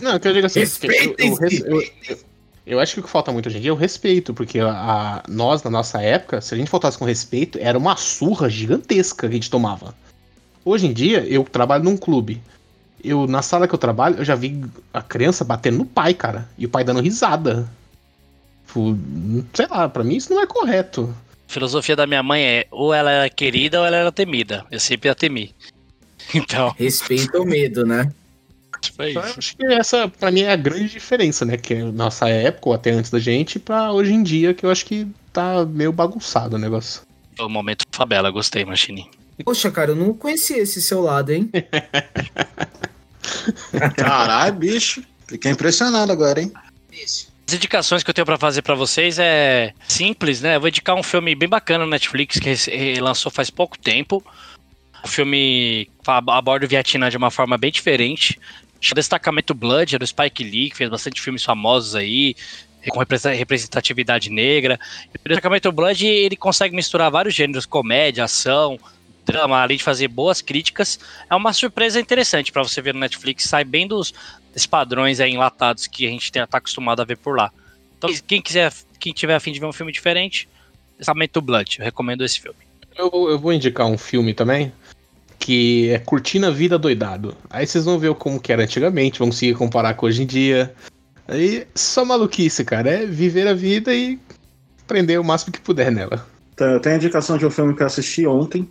Não, eu quero dizer assim, eu, eu, eu- eu- eu acho que o que falta muito hoje em dia é o respeito, porque a, a- nós, na nossa época, se a gente faltasse com respeito, era uma surra gigantesca que a gente tomava. Hoje em dia, eu trabalho num clube. Eu, na sala que eu trabalho, eu já vi a criança batendo no pai, cara. E o pai dando risada. Tipo, sei lá, pra mim isso não é correto. A filosofia da minha mãe é ou ela era querida ou ela era temida. Eu sempre a temi. <laughs> Então, Respeito ao medo, né? <laughs> tipo, é Então, eu isso. acho que essa, pra mim, é a grande diferença, né? Que é nossa época, ou até antes da gente, pra hoje em dia, que eu acho que tá meio bagunçado o negócio. O momento Fabela, gostei, Machine. Poxa, cara, eu não conhecia esse seu lado, hein? <laughs> Caralho, bicho. Fiquei impressionado agora, hein? As indicações que eu tenho pra fazer pra vocês é simples, né? Eu vou indicar um filme bem bacana no Netflix que lançou faz pouco tempo. O filme aborda o Vietnã de uma forma bem diferente. Destacamento Blood, é do Spike Lee, que fez bastante filmes famosos aí, com representatividade negra. E o Destacamento Blood, ele consegue misturar vários gêneros, comédia, ação, drama, além de fazer boas críticas. É uma surpresa interessante pra você ver no Netflix, sai bem dos, desses padrões aí enlatados que a gente tem, tá acostumado a ver por lá. Então, quem quiser, quem tiver afim de ver um filme diferente, Testamento Blood, eu recomendo esse filme. Eu, vou- eu vou indicar um filme também, que é Curtindo a Vida Doidado. Aí vocês vão ver como que era antigamente, vão conseguir comparar com hoje em dia. Aí, só maluquice, cara. É viver a vida e aprender o máximo que puder nela. Então, eu tenho a indicação de um filme que eu assisti ontem,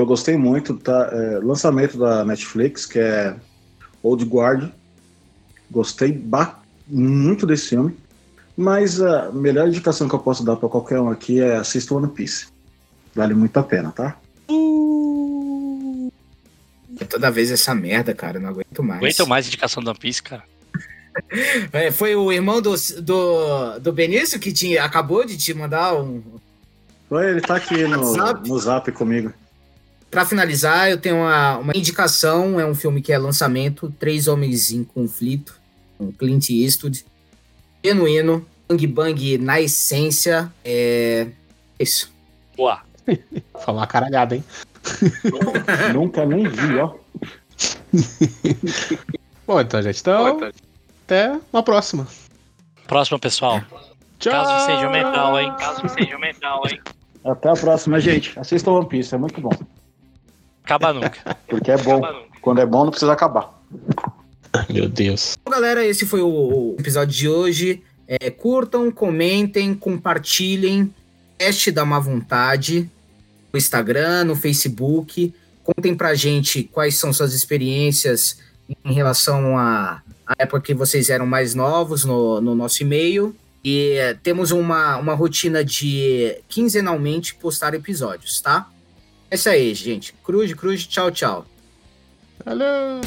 que eu gostei muito, tá? É, lançamento da Netflix, que é Old Guard. Gostei ba- muito desse filme. Mas a melhor indicação que eu posso dar para qualquer um aqui é assista One Piece. Vale muito a pena, tá? É Toda vez essa merda, cara, não aguento mais. Aguento mais indicação do One Piece, cara. <laughs> É, foi o irmão do, do, do Benício que tinha, acabou de te mandar um. Oi, ele tá aqui no, <laughs> no zap comigo. Pra finalizar, eu tenho uma, uma indicação. É um filme que é lançamento: Três Homens em Conflito, com Clint Eastwood. Genuíno, bang bang na essência. É. Isso. Boa. <laughs> Falar uma caralhada, hein? <laughs> Nunca nem vi, ó. <laughs> Bom, então, gente, então. Até uma próxima. Próximo, pessoal. Tchau! Caso seja mental, hein? Caso seja mental, hein? Até a próxima, gente. Assista One Piece, é muito bom. Acaba nunca. <laughs> Porque é bom. Quando é bom, não precisa acabar. Meu Deus. Bom, galera, esse foi o, o episódio de hoje. É, curtam, comentem, compartilhem. Teste da má vontade no Instagram, no Facebook. Contem pra gente quais são suas experiências em relação à, à época que vocês eram mais novos no, no nosso e-mail. E é, temos uma, uma rotina de quinzenalmente postar episódios, tá? É isso aí, gente. Cruz, cruz, tchau, tchau. Valeu!